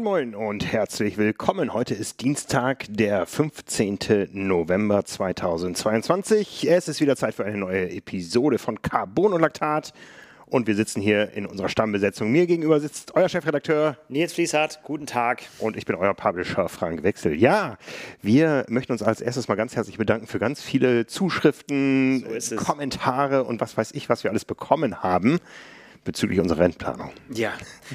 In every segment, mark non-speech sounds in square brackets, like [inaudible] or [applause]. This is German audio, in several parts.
Moin Moin und herzlich willkommen. Heute ist Dienstag, der 15. November 2022. Es ist wieder Zeit für eine neue Episode von Carbon und Laktat. Und wir sitzen hier in unserer Stammbesetzung. Mir gegenüber sitzt euer Chefredakteur Nils Fließhardt. Guten Tag. Und ich bin euer Publisher Frank Wechsel. Ja, wir möchten uns als erstes mal ganz herzlich bedanken für ganz viele Zuschriften, So Kommentare und was weiß ich, was wir alles bekommen haben bezüglich unserer Rennplanung. Ja,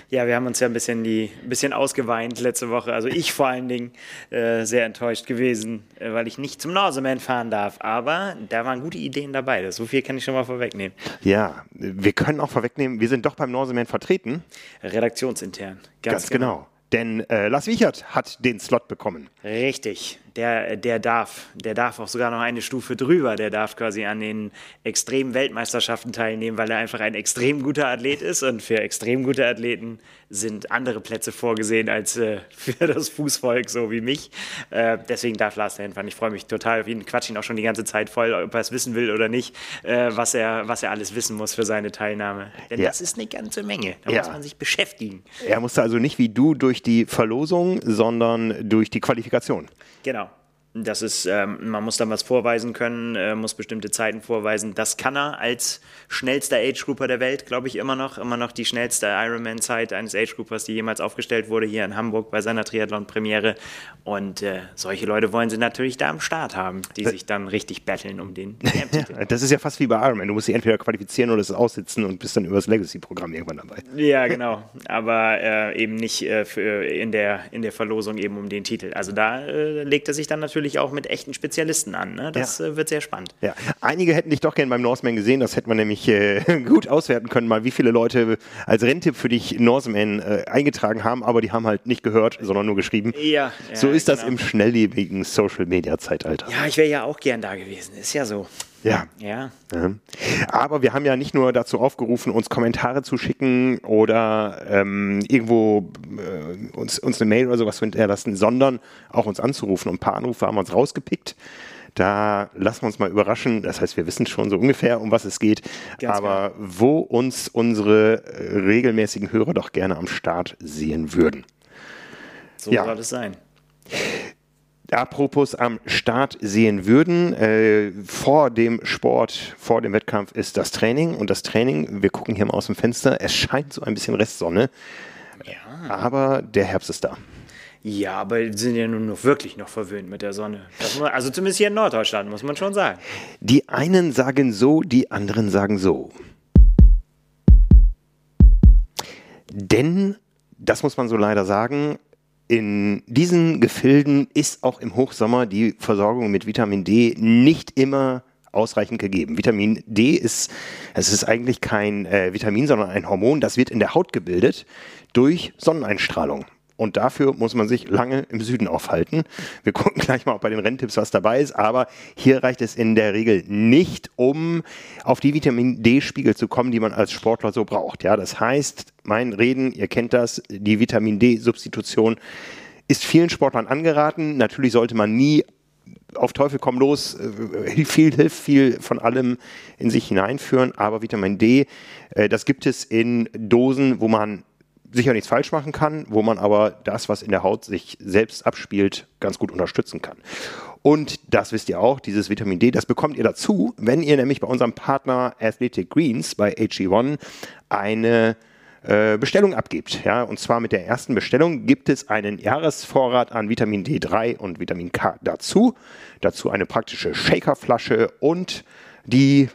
ja, wir haben uns ja ein bisschen, die, ein bisschen ausgeweint letzte Woche. Also ich vor allen Dingen äh, sehr enttäuscht gewesen, äh, weil ich nicht zum Norseman fahren darf. Aber da waren gute Ideen dabei. Das, so viel kann ich schon mal vorwegnehmen. Ja, wir können auch vorwegnehmen, wir sind doch beim Norseman vertreten. Redaktionsintern. Ganz, genau. Denn äh, Lars Wiechert hat den Slot bekommen. Richtig. Der, der darf, der darf auch sogar noch eine Stufe drüber. Der darf quasi an den extremen Weltmeisterschaften teilnehmen, weil er einfach ein extrem guter Athlet ist. Und für extrem gute Athleten sind andere Plätze vorgesehen als äh, für das Fußvolk, so wie mich. Äh, deswegen darf Lars dahin fahren. Ich freue mich total auf ihn. Quatsch ihn auch schon die ganze Zeit voll, ob er es wissen will oder nicht, äh, was, er, was er alles wissen muss für seine Teilnahme. Denn Ja. das ist eine ganze Menge. Da Ja. muss man sich beschäftigen. Er musste also nicht wie du durch die Verlosung, sondern durch die Qualifikation. Genau. Das ist, ähm, man muss dann was vorweisen können, äh, muss bestimmte Zeiten vorweisen. Das kann er als schnellster Age-Grouper der Welt, glaube ich, immer noch. Immer noch die schnellste Ironman-Zeit eines Age-Groupers, die jemals aufgestellt wurde, hier in Hamburg bei seiner Triathlon-Premiere. Und äh, solche Leute wollen sie natürlich da am Start haben, die sich dann richtig battlen um den. Das ist ja fast wie bei Ironman. Du musst dich entweder qualifizieren oder es aussitzen und bist dann über das Legacy-Programm irgendwann dabei. Ja, genau. Aber äh, eben nicht äh, für in, der, in der Verlosung eben um den Titel. Also da äh, legt er sich dann natürlich auch mit echten Spezialisten an. Ne? Das Ja. äh, wird sehr spannend. Ja, einige hätten dich doch gern beim Norseman gesehen. Das hätte man nämlich äh, [laughs] gut auswerten können, mal wie viele Leute als Renntipp für dich Norseman äh, eingetragen haben, aber die haben halt nicht gehört, sondern nur geschrieben. Ja, so ist das genau. im schnelllebigen Social-Media-Zeitalter. Ja, ich wäre ja auch gern da gewesen. Ist ja so. Ja. Ja. Ja. Aber wir haben ja nicht nur dazu aufgerufen, uns Kommentare zu schicken oder ähm, irgendwo äh, uns, uns eine Mail oder sowas zu hinterlassen, sondern auch uns anzurufen. Und ein paar Anrufe haben wir uns rausgepickt. Da lassen wir uns mal überraschen. Das heißt, wir wissen schon so ungefähr, um was es geht. Ganz Aber wo uns unsere äh, regelmäßigen Hörer doch gerne am Start sehen würden. So Ja. soll es sein. Apropos am Start sehen würden, äh, vor dem Sport, vor dem Wettkampf ist das Training und das Training, wir gucken hier mal aus dem Fenster, es scheint so ein bisschen Restsonne, Ja. aber der Herbst ist da. Ja, aber wir sind ja nun noch wirklich noch verwöhnt mit der Sonne. Das muss, also zumindest hier in Norddeutschland, muss man schon sagen. Die einen sagen so, die anderen sagen so. Denn, das muss man so leider sagen, in diesen Gefilden ist auch im Hochsommer die Versorgung mit Vitamin D nicht immer ausreichend gegeben. Vitamin D ist, es ist eigentlich kein äh, Vitamin, sondern ein Hormon, das wird in der Haut gebildet durch Sonneneinstrahlung. Und dafür muss man sich lange im Süden aufhalten. Wir gucken [laughs] gleich mal, ob bei den Renntipps was dabei ist, aber hier reicht es in der Regel nicht, um auf die Vitamin D-Spiegel zu kommen, die man als Sportler so braucht. Ja, das heißt, mein Reden, ihr kennt das, die Vitamin D-Substitution ist vielen Sportlern angeraten. Natürlich sollte man nie auf Teufel komm los, äh, viel hilft viel von allem in sich hineinführen, aber Vitamin D, äh, das gibt es in Dosen, wo man sicher nichts falsch machen kann, wo man aber das, was in der Haut sich selbst abspielt, ganz gut unterstützen kann. Und das wisst ihr auch, dieses Vitamin D, das bekommt ihr dazu, wenn ihr nämlich bei unserem Partner Athletic Greens bei HE1 eine äh, Bestellung abgibt. Ja, und zwar mit der ersten Bestellung gibt es einen Jahresvorrat an Vitamin D3 und Vitamin K dazu. Dazu eine praktische Shakerflasche und die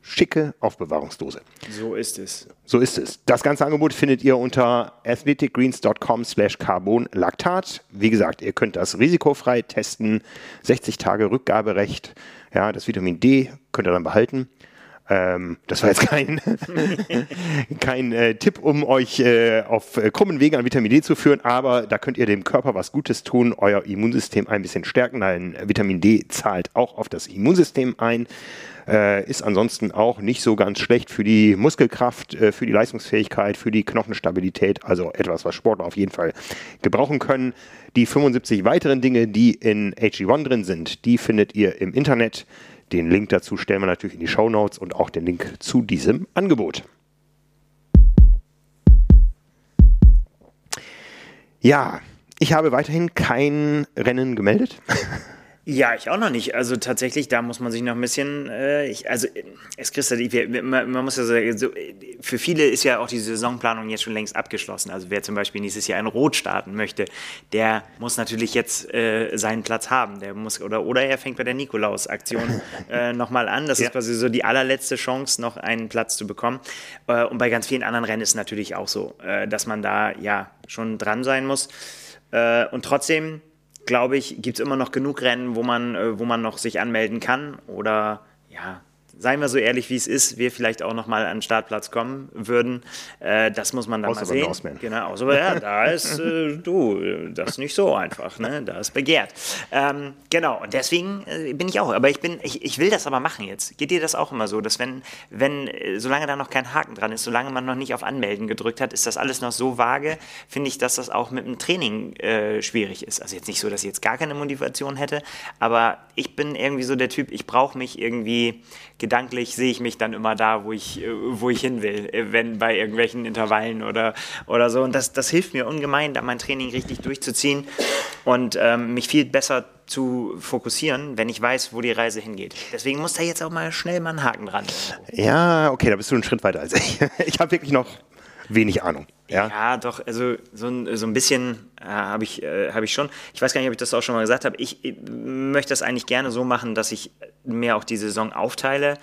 schicke Aufbewahrungsdose. So ist es. So ist es. Das ganze Angebot findet ihr unter athleticgreens.com slash carbonlactat. Wie gesagt, ihr könnt das risikofrei testen. 60 Tage Rückgaberecht. Ja, das Vitamin D könnt ihr dann behalten. Ähm, das war jetzt kein, [laughs] kein äh, Tipp, um euch äh, auf äh, krummen Wegen an Vitamin D zu führen, aber da könnt ihr dem Körper was Gutes tun, euer Immunsystem ein bisschen stärken. Denn Vitamin D zahlt auch auf das Immunsystem ein. Äh, ist ansonsten auch nicht so ganz schlecht für die Muskelkraft, äh, für die Leistungsfähigkeit, für die Knochenstabilität. Also etwas, was Sportler auf jeden Fall gebrauchen können. Die 75 weiteren Dinge, die in HG1 drin sind, die findet ihr im Internet. Den Link dazu stellen wir natürlich in die Show Notes und auch den Link zu diesem Angebot. Ja, ich habe weiterhin kein Rennen gemeldet. [laughs] Ja, ich auch noch nicht. Also tatsächlich, da muss man sich noch ein bisschen, äh, ich, also es kristallisiert, man, man muss ja sagen, so, für viele ist ja auch die Saisonplanung jetzt schon längst abgeschlossen. Also wer zum Beispiel nächstes Jahr in Rot starten möchte, der muss natürlich jetzt äh, seinen Platz haben. Der muss, oder, oder er fängt bei der Nikolaus-Aktion [laughs] äh, nochmal an. Das ja. ist quasi so die allerletzte Chance, noch einen Platz zu bekommen. Äh, und bei ganz vielen anderen Rennen ist es natürlich auch so, äh, dass man da ja schon dran sein muss. Äh, und trotzdem glaube ich, gibt es immer noch genug Rennen, wo man, äh, wo man noch sich anmelden kann oder ja, seien wir so ehrlich, wie es ist, wir vielleicht auch noch mal an den Startplatz kommen würden. Äh, das muss man dann außer mal sehen. Norseman. Genau, außer, ja, da ist äh, du, das ist nicht so einfach, ne? Da ist begehrt. Ähm, genau, und deswegen äh, bin ich auch. Aber ich bin, ich, ich will das aber machen jetzt. Geht dir das auch immer so, dass wenn, wenn, äh, solange da noch kein Haken dran ist, solange man noch nicht auf Anmelden gedrückt hat, ist das alles noch so vage, finde ich, dass das auch mit dem Training äh, schwierig ist. Also jetzt nicht so, dass ich jetzt gar keine Motivation hätte, aber ich bin irgendwie so der Typ, ich brauche mich irgendwie gedanklich sehe ich mich dann immer da, wo ich, äh, wo ich hin will, äh, wenn bei irgendwelchen Intervallen oder, oder so. Und das, das hilft mir ungemein, da mein Training richtig durchzuziehen und ähm, mich viel besser zu fokussieren, wenn ich weiß, wo die Reise hingeht. Deswegen muss da jetzt auch mal schnell mal ein Haken dran. Ja, okay, da bist du einen Schritt weiter als ich. [laughs] Ich habe wirklich noch wenig Ahnung. Ja, ja doch, also so ein, so ein bisschen äh, habe ich, äh, hab ich schon. Ich weiß gar nicht, ob ich das auch schon mal gesagt habe. Ich, ich möchte das eigentlich gerne so machen, dass ich mir auch die Saison aufteile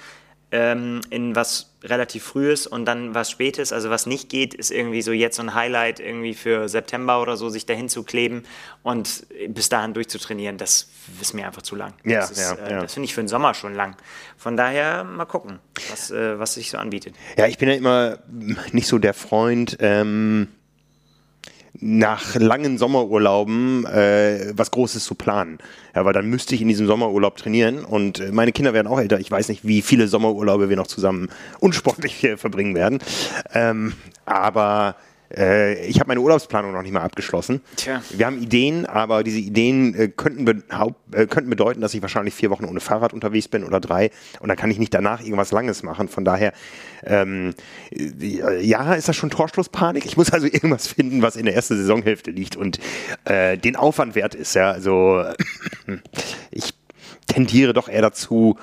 ähm, in was relativ frühes und dann was spätes. Also was nicht geht, ist irgendwie so jetzt so ein Highlight irgendwie für September oder so, sich dahin zu kleben und bis dahin durchzutrainieren. Das ist mir einfach zu lang. Ja, das, ja, äh, ja. das finde ich für den Sommer schon lang. Von daher mal gucken, was, äh, was sich so anbietet. Ja, ich bin ja immer nicht so der Freund. Ähm nach langen Sommerurlauben äh, was Großes zu planen. Ja, weil dann müsste ich in diesem Sommerurlaub trainieren und äh, meine Kinder werden auch älter. Ich weiß nicht, wie viele Sommerurlaube wir noch zusammen unsportlich [laughs] verbringen werden. Ähm, aber äh, ich habe meine Urlaubsplanung noch nicht mal abgeschlossen. Tja. Wir haben Ideen, aber diese Ideen äh, könnten, be äh, könnten bedeuten, dass ich wahrscheinlich vier Wochen ohne Fahrrad unterwegs bin oder drei und dann kann ich nicht danach irgendwas Langes machen. Von daher, ähm, äh, ja, ist das schon Torschlusspanik. Ich muss also irgendwas finden, was in der ersten Saisonhälfte liegt und äh, den Aufwand wert ist. Ja, also ich tendiere doch eher dazu,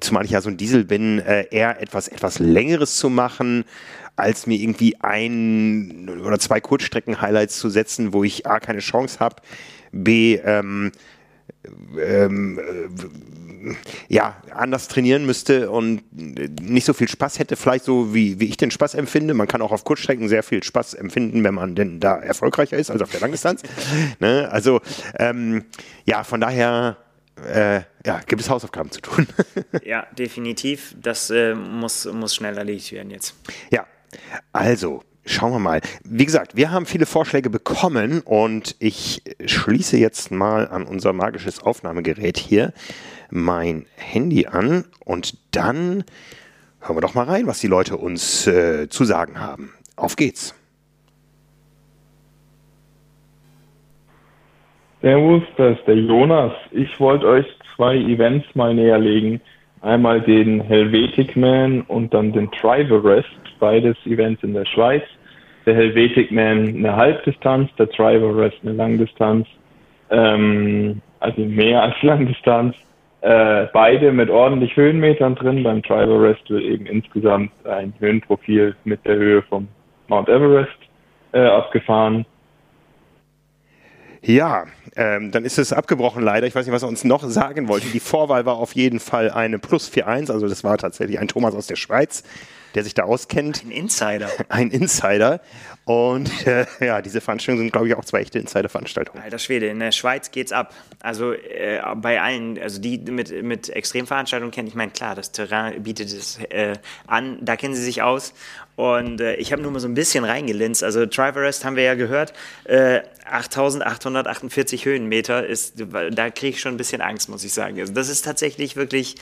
zumal ich ja so ein Diesel bin, äh, eher etwas, etwas Längeres zu machen, als mir irgendwie ein oder zwei Kurzstrecken-Highlights zu setzen, wo ich A, keine Chance habe, B, ähm, ähm, äh, ja, anders trainieren müsste und nicht so viel Spaß hätte, vielleicht so wie, wie ich den Spaß empfinde. Man kann auch auf Kurzstrecken sehr viel Spaß empfinden, wenn man denn da erfolgreicher ist als auf der Langdistanz. [laughs] ne? Also ähm, ja, von daher äh, ja, gibt es Hausaufgaben zu tun. ja, definitiv. Das äh, muss, muss schnell erledigt werden jetzt. Ja, also, schauen wir mal. Wie gesagt, wir haben viele Vorschläge bekommen und ich schließe jetzt mal an unser magisches Aufnahmegerät hier mein Handy an und dann hören wir doch mal rein, was die Leute uns äh, zu sagen haben. Auf geht's. Servus, das ist der Jonas. Ich wollte euch zwei Events mal näher legen. Einmal den Helvetic Man und dann den Driver Rest beides Events in der Schweiz. Der Helvetic Man eine Halbdistanz, der Driver Rest eine Langdistanz, ähm, also mehr als [laughs] Langdistanz. Äh, beide mit ordentlich Höhenmetern drin. Beim Driver Rest wird eben insgesamt ein Höhenprofil mit der Höhe vom Mount Everest äh, abgefahren. Ja, ähm, dann ist es abgebrochen leider. Ich weiß nicht, was er uns noch sagen wollte. Die Vorwahl war auf jeden Fall eine Plus 4-1, also das war tatsächlich ein Thomas aus der Schweiz der sich da auskennt. Ein Insider. Ein Insider. Und äh, ja, diese Veranstaltungen sind, glaube ich, auch zwei echte Insider-Veranstaltungen. Alter Schwede, in der Schweiz geht's ab. Also äh, bei allen, also die mit, mit Extremveranstaltungen kennen, ich meine, klar, das Terrain bietet es äh, an, da kennen sie sich aus. Und äh, ich habe nur mal so ein bisschen reingelinst. Also Triverest haben wir ja gehört, äh, 8848 Höhenmeter ist, da kriege ich schon ein bisschen Angst, muss ich sagen. Also das ist tatsächlich wirklich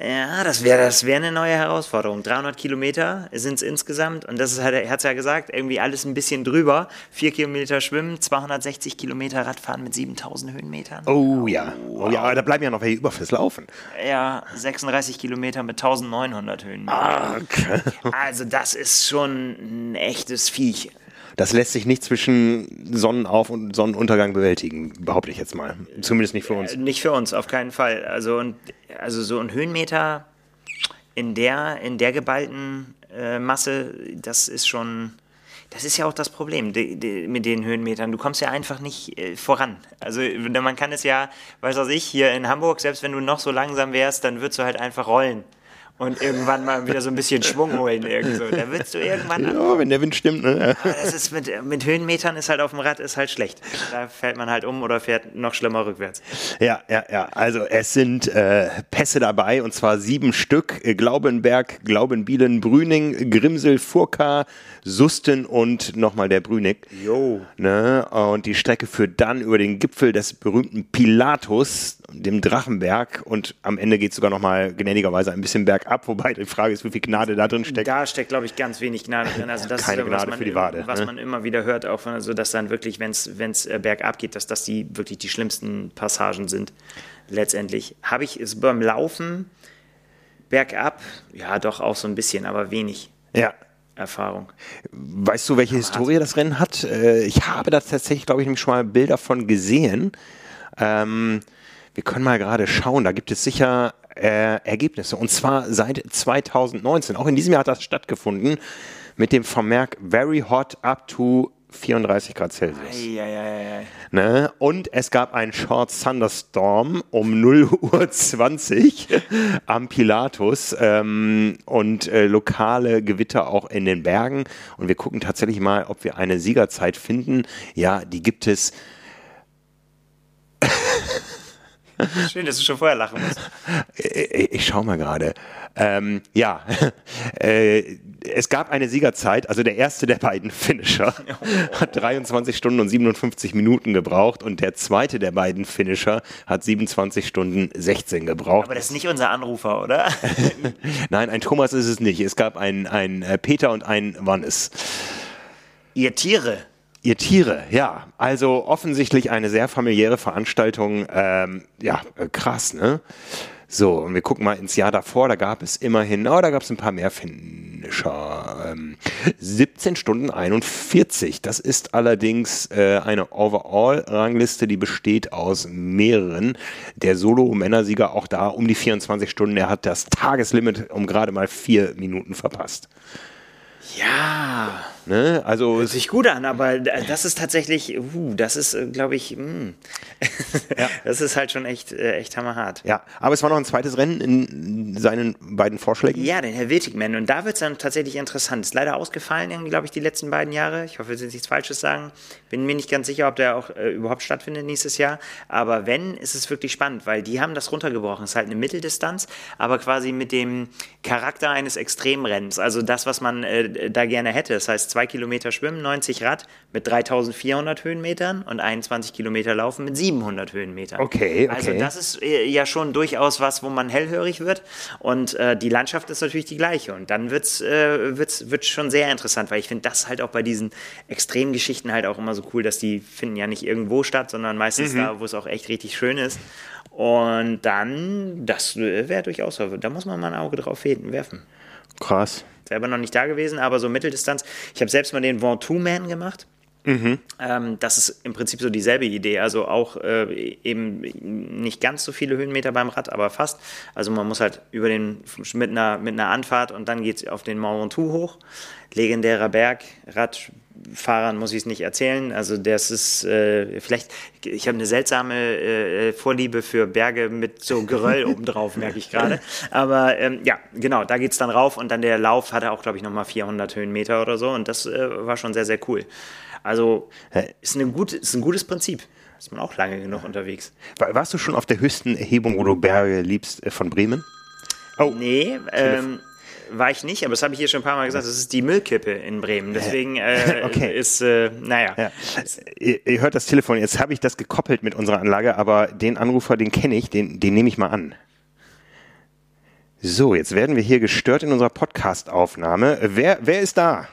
ja, das wäre das wär eine neue Herausforderung. 300 Kilometer sind es insgesamt und das ist halt, er hat es ja gesagt, irgendwie alles ein bisschen drüber. Vier Kilometer schwimmen, 260 Kilometer Radfahren mit 7000 Höhenmetern. Oh ja, oh ja, da bleiben ja noch welche über fürs Laufen. Ja, 36 Kilometer mit 1900 Höhenmetern. Ah, [laughs] okay. Also das ist schon ein echtes Viech. Das lässt sich nicht zwischen Sonnenauf- und Sonnenuntergang bewältigen, behaupte ich jetzt mal. Zumindest nicht für uns. Äh, nicht für uns, auf keinen Fall. Also, und, also so ein Höhenmeter in der, in der geballten äh, Masse, das ist schon. Das ist ja auch das Problem die, die, mit den Höhenmetern. Du kommst ja einfach nicht äh, voran. Also man kann es ja, weiß was ich, hier in Hamburg, selbst wenn du noch so langsam wärst, dann würdest du halt einfach rollen und irgendwann mal wieder so ein bisschen Schwung holen. Irgendso. Da willst du irgendwann. Ja, wenn der Wind stimmt, ne? Aber das ist mit, mit Höhenmetern ist halt auf dem Rad ist halt schlecht. Da fällt man halt um oder fährt noch schlimmer rückwärts. Ja, ja, ja. Also es sind äh, Pässe dabei und zwar sieben Stück. Glaubenberg, Glaubenbielen, Brüning, Grimsel, Furka, Susten und nochmal der Brünig. Jo. Ne? Und die Strecke führt dann über den Gipfel des berühmten Pilatus, dem Drachenberg und am Ende geht es sogar nochmal gnädigerweise ein bisschen bergab, wobei die Frage ist, wie viel Gnade da drin steckt. Da steckt, glaube ich, ganz wenig Gnade drin. Also das Keine ist, Gnade man, für die Wade. Was ne? man immer wieder hört, auch von, also, dass dann wirklich, wenn es äh, bergab geht, dass das die wirklich die schlimmsten Passagen sind. Letztendlich habe ich es beim Laufen bergab, ja doch auch so ein bisschen, aber wenig. Ja, Erfahrung. Weißt du, welche Historie das Rennen hat? Äh, Ich habe da tatsächlich, glaube ich, nämlich schon mal Bilder von gesehen. Ähm, wir können mal gerade schauen, da gibt es sicher äh, Ergebnisse. Und zwar seit 2019. Auch in diesem Jahr hat das stattgefunden mit dem Vermerk Very Hot up to 34 Grad Celsius. Eieiei. Ne? Und es gab einen Short Thunderstorm um 0 Uhr 20 [laughs] am Pilatus ähm, und äh, lokale Gewitter auch in den Bergen. Und wir gucken tatsächlich mal, ob wir eine Siegerzeit finden. Ja, die gibt es. [laughs] [laughs] Schön, dass du schon vorher lachen musst. Äh, Ich schau mal gerade. Ähm, ja, [laughs] äh, es gab eine Siegerzeit. Also der erste der beiden Finisher [laughs] hat 23 Stunden und 57 Minuten gebraucht und der zweite der beiden Finisher hat 27 Stunden 16 gebraucht. Aber das ist nicht unser Anrufer, oder? Nein, ein Thomas ist es nicht. Es gab einen, einen äh, Peter und einen Wannes. Ihr Tiere. Ihr Tiere, ja. Also offensichtlich eine sehr familiäre Veranstaltung. Ähm, ja, äh, krass, ne? So, und wir gucken mal ins Jahr davor, da gab es immerhin, oh, da gab es ein paar mehr Finisher. Ähm, 17 Stunden 41. Das ist allerdings äh, eine Overall-Rangliste, die besteht aus mehreren. Der Solo-Männersieger auch da um die 24 Stunden. Er hat das Tageslimit um gerade mal vier Minuten verpasst. Ja. Ne? Also Hört sich gut an, aber das ist tatsächlich, uh, das ist, glaube ich, mm. Ja. [laughs] das ist halt schon echt, äh, echt hammerhart. Ja, aber es war noch ein zweites Rennen in seinen beiden Vorschlägen. Ja, den Helvetic-Man. Und da wird es dann tatsächlich interessant. Ist leider ausgefallen, irgendwie, glaube ich, die letzten beiden Jahre. Ich hoffe, wir sind nichts Falsches sagen. Bin mir nicht ganz sicher, ob der auch äh, überhaupt stattfindet nächstes Jahr. Aber wenn, ist es wirklich spannend, weil die haben das runtergebrochen. Es ist halt eine Mitteldistanz, aber quasi mit dem Charakter eines Extremrennens. Also das, was man äh, da gerne hätte. Das heißt, zwei Kilometer schwimmen, 90 Rad mit 3400 Höhenmetern und 21 Kilometer laufen mit 700 Höhenmetern. Okay, okay. Also das ist äh, ja schon durchaus was, wo man hellhörig wird. Und äh, die Landschaft ist natürlich die gleiche. Und dann wird's, äh, wird's, wird's schon sehr interessant, weil ich finde das halt auch bei diesen Extremgeschichten halt auch immer so cool, dass die finden ja nicht irgendwo statt, sondern meistens da, wo es auch echt richtig schön ist. Und dann, das wäre durchaus, da muss man mal ein Auge drauf werfen. Krass. Selber noch nicht da gewesen, aber so Mitteldistanz. Ich habe selbst mal den Ventoux Man gemacht. Ähm, das ist im Prinzip so dieselbe Idee. Also auch äh, eben nicht ganz so viele Höhenmeter beim Rad, aber fast. Also man muss halt über den mit einer, mit einer Anfahrt und dann geht es auf den Mont Ventoux hoch. Legendärer Berg, Radfahrern muss ich es nicht erzählen. Also das ist äh, vielleicht, ich habe eine seltsame äh, Vorliebe für Berge mit so Geröll [laughs] obendrauf, merke ich gerade. Aber ähm, ja, genau, da geht es dann rauf und dann der Lauf hatte auch, glaube ich, nochmal 400 Höhenmeter oder so und das äh, war schon sehr, sehr cool. Also ist, eine gute, ist ein gutes Prinzip. Ist man auch lange genug unterwegs. War- Warst du schon auf der höchsten Erhebung, wo du Berge liebst, äh, von Bremen? Oh, Nee, ähm, war ich nicht, aber das habe ich hier schon ein paar Mal gesagt. Das ist die Müllkippe in Bremen. Deswegen äh, [laughs] Okay. ist, äh, naja. ja. Ihr, ihr hört das Telefon. Jetzt habe ich das gekoppelt mit unserer Anlage, aber den Anrufer, den kenne ich, den, den nehme ich mal an. So, jetzt werden wir hier gestört in unserer Podcast-Aufnahme. Wer, wer ist da?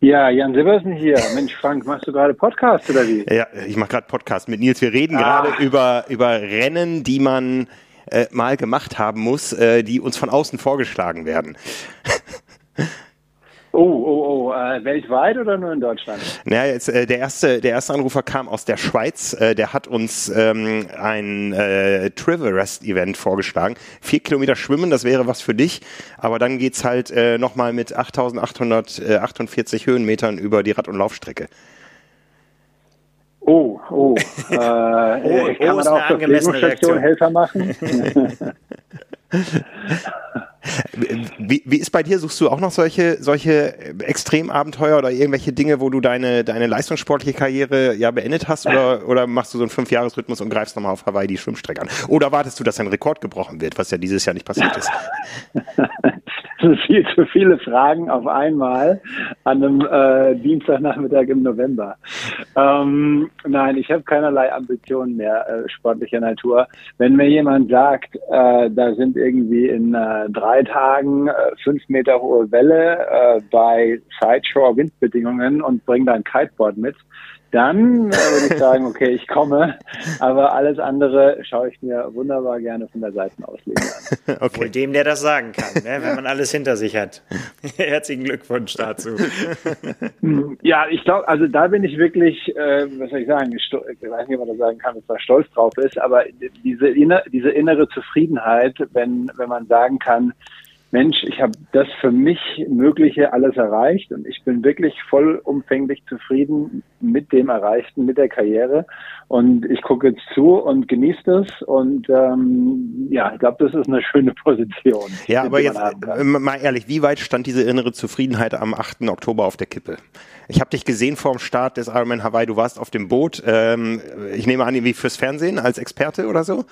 Ja, Jan Silbersen hier. Mensch, Frank, machst du gerade Podcast oder wie? Ja, ich mache gerade Podcast mit Nils. Wir reden Ah. gerade über, über Rennen, die man äh, mal gemacht haben muss, äh, die uns von außen vorgeschlagen werden. [laughs] Oh, oh, oh, äh, weltweit oder nur in Deutschland? Naja, jetzt, äh, der, erste, der erste Anrufer kam aus der Schweiz. Äh, der hat uns ähm, ein äh, Triverest-Event vorgeschlagen. Vier Kilometer schwimmen, das wäre was für dich. Aber dann geht's halt äh, nochmal mit 8848 Höhenmetern über die Rad- und Laufstrecke. Oh, oh. [laughs] Äh, oh, kann oh, man auch zur Helfer machen? [laughs] [laughs] Wie, wie ist bei dir? Suchst du auch noch solche, solche Extremabenteuer oder irgendwelche Dinge, wo du deine, deine leistungssportliche Karriere ja beendet hast? Oder, oder machst du so einen Fünfjahresrhythmus und greifst nochmal auf Hawaii die Schwimmstrecke an? Oder wartest du, dass ein Rekord gebrochen wird, was ja dieses Jahr nicht passiert ist? [laughs] Das sind viel zu viele Fragen auf einmal an einem äh, Dienstagnachmittag im November. Ähm, nein, ich habe keinerlei Ambitionen mehr äh, sportlicher Natur. Wenn mir jemand sagt, äh, da sind irgendwie in äh, drei Tagen äh, fünf Meter hohe Welle äh, bei Sideshore-Windbedingungen und bringt dann Kiteboard mit, dann äh, würde ich sagen, okay, ich komme. Aber alles andere schaue ich mir wunderbar gerne von der Seitenauslegung an. [laughs] Okay. Wohl dem, der das sagen kann, ne? wenn man alles hinter sich hat. [laughs] Herzlichen Glückwunsch dazu. [laughs] ja, ich glaube, also da bin ich wirklich, äh, was soll ich sagen, ich weiß nicht, ob man da sagen kann, dass man stolz drauf ist, aber diese, diese innere Zufriedenheit, wenn, wenn man sagen kann, Mensch, ich habe das für mich Mögliche alles erreicht und ich bin wirklich vollumfänglich zufrieden mit dem Erreichten, mit der Karriere. Und ich gucke jetzt zu und genieße das. Und ähm, ja, ich glaube, das ist eine schöne Position. Ja, aber jetzt äh, mal ehrlich, wie weit stand diese innere Zufriedenheit am 8. Oktober auf der Kippe? Ich habe dich gesehen vor dem Start des Ironman Hawaii. Du warst auf dem Boot. Ähm, ich nehme an, wie fürs Fernsehen als Experte oder so?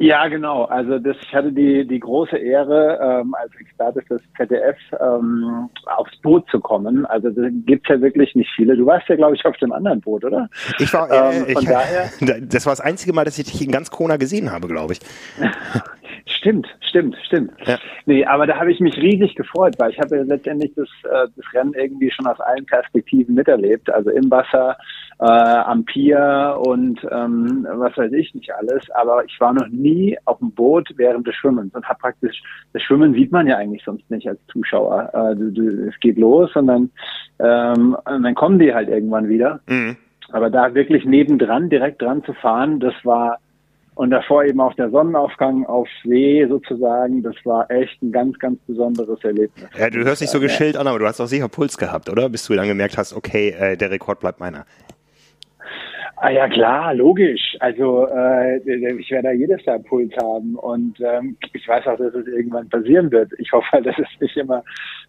Ja, genau. Also das, ich hatte die, die große Ehre, ähm, als Experte fürs ZDF ähm, aufs Boot zu kommen. Also da gibt's ja wirklich nicht viele. Du warst ja, glaube ich, auf dem anderen Boot, oder? Ich war, äh, ähm, von ich, [laughs] daher, das war das einzige Mal, dass ich dich in ganz Kona gesehen habe, glaube ich. [laughs] Stimmt, stimmt, stimmt. Ja. Nee, aber da habe ich mich riesig gefreut, weil ich habe ja letztendlich das, äh, das Rennen irgendwie schon aus allen Perspektiven miterlebt. Also im Wasser, äh, am Pier und ähm, was weiß ich nicht alles. Aber ich war noch nie auf dem Boot während des Schwimmens und habe praktisch, das Schwimmen sieht man ja eigentlich sonst nicht als Zuschauer. Äh, du, du, es geht los und dann, ähm, und dann kommen die halt irgendwann wieder. Mhm. Aber da wirklich nebendran, direkt dran zu fahren, das war und davor eben auch der Sonnenaufgang auf See sozusagen, das war echt ein ganz, ganz besonderes Erlebnis. Ja, du hörst dich so geschillt an, aber du hast auch sicher Puls gehabt, oder? Bis du dann gemerkt hast, okay, äh, der Rekord bleibt meiner. Ah ja klar, logisch. Also äh, ich werde da jedes Jahr Puls haben und ähm, ich weiß auch, dass es irgendwann passieren wird. Ich hoffe [laughs] dass es nicht immer,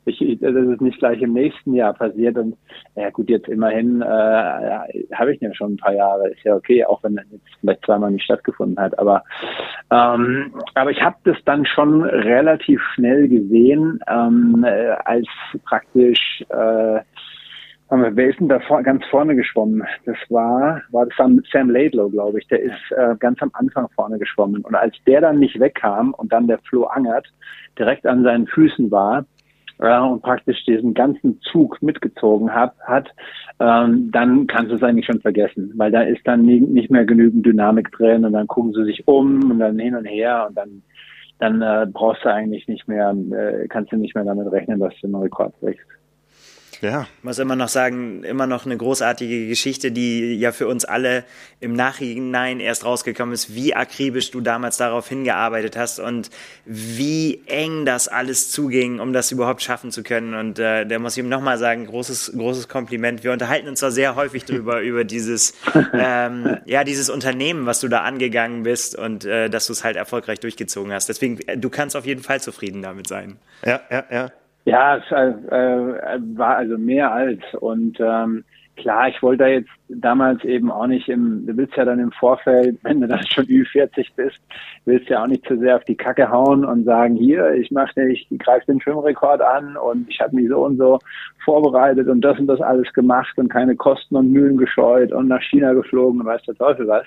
ich, dass es nicht gleich im nächsten Jahr passiert. Und ja gut, jetzt immerhin äh, habe ich ja schon ein paar Jahre. Ist ja okay, auch wenn es jetzt vielleicht zweimal nicht stattgefunden hat. Aber ähm, aber ich habe das dann schon relativ schnell gesehen, ähm, äh, als praktisch äh, Wer ist denn da vor, ganz vorne geschwommen? Das war, war das Sam, Sam Laidlow, glaube ich. Der ist äh, ganz am Anfang vorne geschwommen. Und als der dann nicht wegkam und dann der Flo Angert direkt an seinen Füßen war äh, und praktisch diesen ganzen Zug mitgezogen hat, hat ähm, dann kannst du es eigentlich schon vergessen, weil da ist dann nie, nicht mehr genügend Dynamik drin und dann gucken sie sich um und dann hin und her und dann dann äh, brauchst du eigentlich nicht mehr, äh, kannst du nicht mehr damit rechnen, dass du einen Rekord brichst. Ja. Muss immer noch sagen, immer noch eine großartige Geschichte, die ja für uns alle im Nachhinein erst rausgekommen ist, wie akribisch du damals darauf hingearbeitet hast und wie eng das alles zuging, um das überhaupt schaffen zu können. Und äh, da muss ich ihm nochmal sagen, großes, großes Kompliment. Wir unterhalten uns da sehr häufig drüber, [laughs] über dieses, ähm, ja, dieses Unternehmen, was du da angegangen bist und äh, dass du es halt erfolgreich durchgezogen hast. Deswegen, äh, du kannst auf jeden Fall zufrieden damit sein. Ja, ja, ja. Ja, es äh, äh, war also mehr als. Und ähm, klar, ich wollte da jetzt damals eben auch nicht im, du willst ja dann im Vorfeld, [laughs] wenn du dann schon Ü40 bist, willst ja auch nicht zu sehr auf die Kacke hauen und sagen, hier, ich mache ich greife den Schwimmrekord an und ich habe mich so und so vorbereitet und das und das alles gemacht und keine Kosten und Mühen gescheut und nach China geflogen und weiß der Teufel was.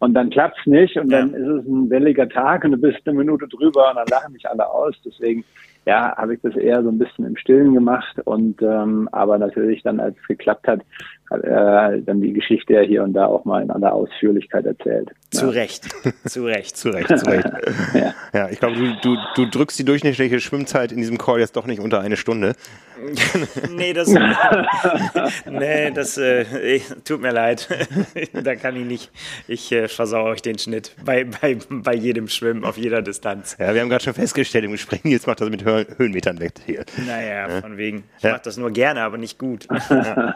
Und dann klappt's nicht und ja. dann ist es ein welliger Tag und du bist eine Minute drüber und dann lachen mich alle aus. Deswegen ja, habe ich das eher so ein bisschen im Stillen gemacht und ähm, aber natürlich dann, als es geklappt hat, hat er dann die Geschichte ja hier und da auch mal in aller Ausführlichkeit erzählt. Zu ja. Recht, [laughs] zu Recht. zu Recht, zu Recht. [laughs] ja. ja, ich glaube, du, du, du drückst die durchschnittliche Schwimmzeit in diesem Call jetzt doch nicht unter eine Stunde. [laughs] nee, das, nee, das äh, tut mir leid. da kann ich nicht. Ich äh, versauere euch den Schnitt bei, bei, bei jedem Schwimmen auf jeder Distanz. Ja, wir haben gerade schon festgestellt im Gespräch, jetzt macht das mit Hö Höhenmetern weg hier. Naja, ja. von wegen. Ich ja. mache das nur gerne, aber nicht gut. Ja.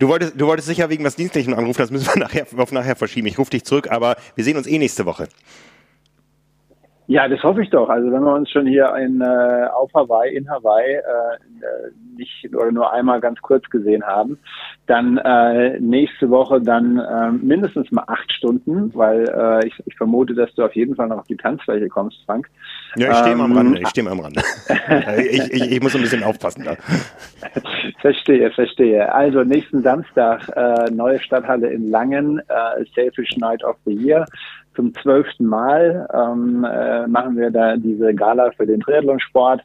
Du, wolltest, du wolltest sicher wegen was Dienstlichem anrufen, das müssen wir nachher, auf nachher verschieben. Ich rufe dich zurück, aber wir sehen uns eh nächste Woche. Ja, das hoffe ich doch. Also wenn wir uns schon hier in, äh, auf Hawaii, in Hawaii, äh, nicht oder nur einmal ganz kurz gesehen haben, dann äh, nächste Woche dann äh, mindestens mal acht Stunden, weil äh, ich, ich vermute, dass du auf jeden Fall noch auf die Tanzfläche kommst, Frank. Ja, ich stehe ähm, am Rande, ich stehe am Rande. [laughs] ich, ich, ich muss ein bisschen aufpassen da. [laughs] Verstehe, verstehe. Also nächsten Samstag äh, neue Stadthalle in Langen, äh, Selfish Night of the Year zum zwölften Mal ähm, äh, machen wir da diese Gala für den Triathlonsport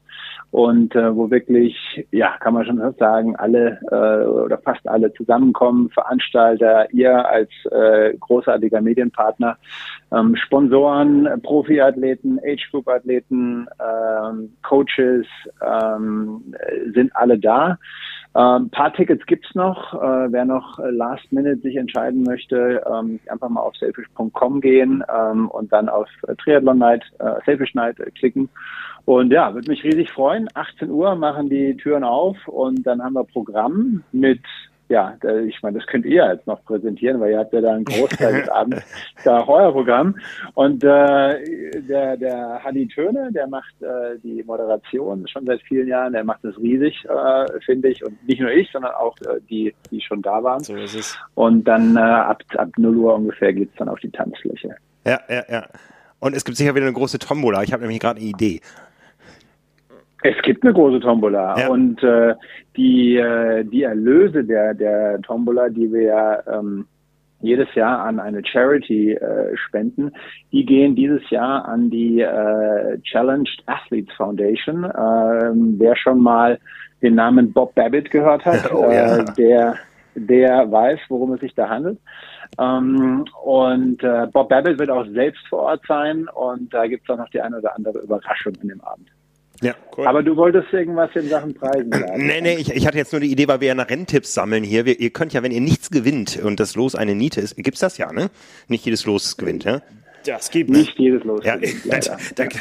und äh, wo wirklich, ja, kann man schon sagen, alle äh, oder fast alle zusammenkommen, Veranstalter, ihr als äh, großartiger Medienpartner, ähm, Sponsoren, Profiathleten, Age-Group-Athleten, ähm, Coaches ähm, sind alle da. Ein ähm, paar Tickets gibt's noch. Äh, wer noch last minute sich entscheiden möchte, ähm, einfach mal auf selfish.com gehen ähm, und dann auf Triathlon Night, äh, Selfish Night klicken. Und ja, würde mich riesig freuen. 18 Uhr machen die Türen auf und dann haben wir Programm mit ja, ich meine, das könnt ihr jetzt noch präsentieren, weil ihr habt ja da einen Großteil des [laughs] Abends da euer Programm. Und äh, der, der Hanni Töne, der macht äh, die Moderation schon seit vielen Jahren, der macht das riesig, äh, finde ich. Und nicht nur ich, sondern auch äh, die, die schon da waren. So ist es. Und dann äh, ab, ab 0 Uhr ungefähr geht's dann auf die Tanzfläche. Ja, ja, ja. Und es gibt sicher wieder eine große Tombola. Ich habe nämlich gerade eine Idee. Es gibt eine große Tombola ja. und äh, die, äh, die Erlöse der, der Tombola, die wir ja ähm, jedes Jahr an eine Charity äh, spenden, die gehen dieses Jahr an die äh, Challenged Athletes Foundation. Ähm, wer schon mal den Namen Bob Babbitt gehört hat, [laughs] oh, ja. äh, der, der weiß, worum es sich da handelt. Ähm, und äh, Bob Babbitt wird auch selbst vor Ort sein und da gibt es auch noch die eine oder andere Überraschung an dem Abend. Ja, cool. Aber du wolltest irgendwas in Sachen Preisen [clears throat] sagen. Nee, nee, ich, ich hatte jetzt nur die Idee, weil wir ja nach Renntipps sammeln hier. Wir, ihr könnt ja, wenn ihr nichts gewinnt und das Los eine Niete ist, gibt's das ja, ne? Nicht jedes Los gewinnt, ja? Das gibt nicht jedes Los. Ja, [laughs] das,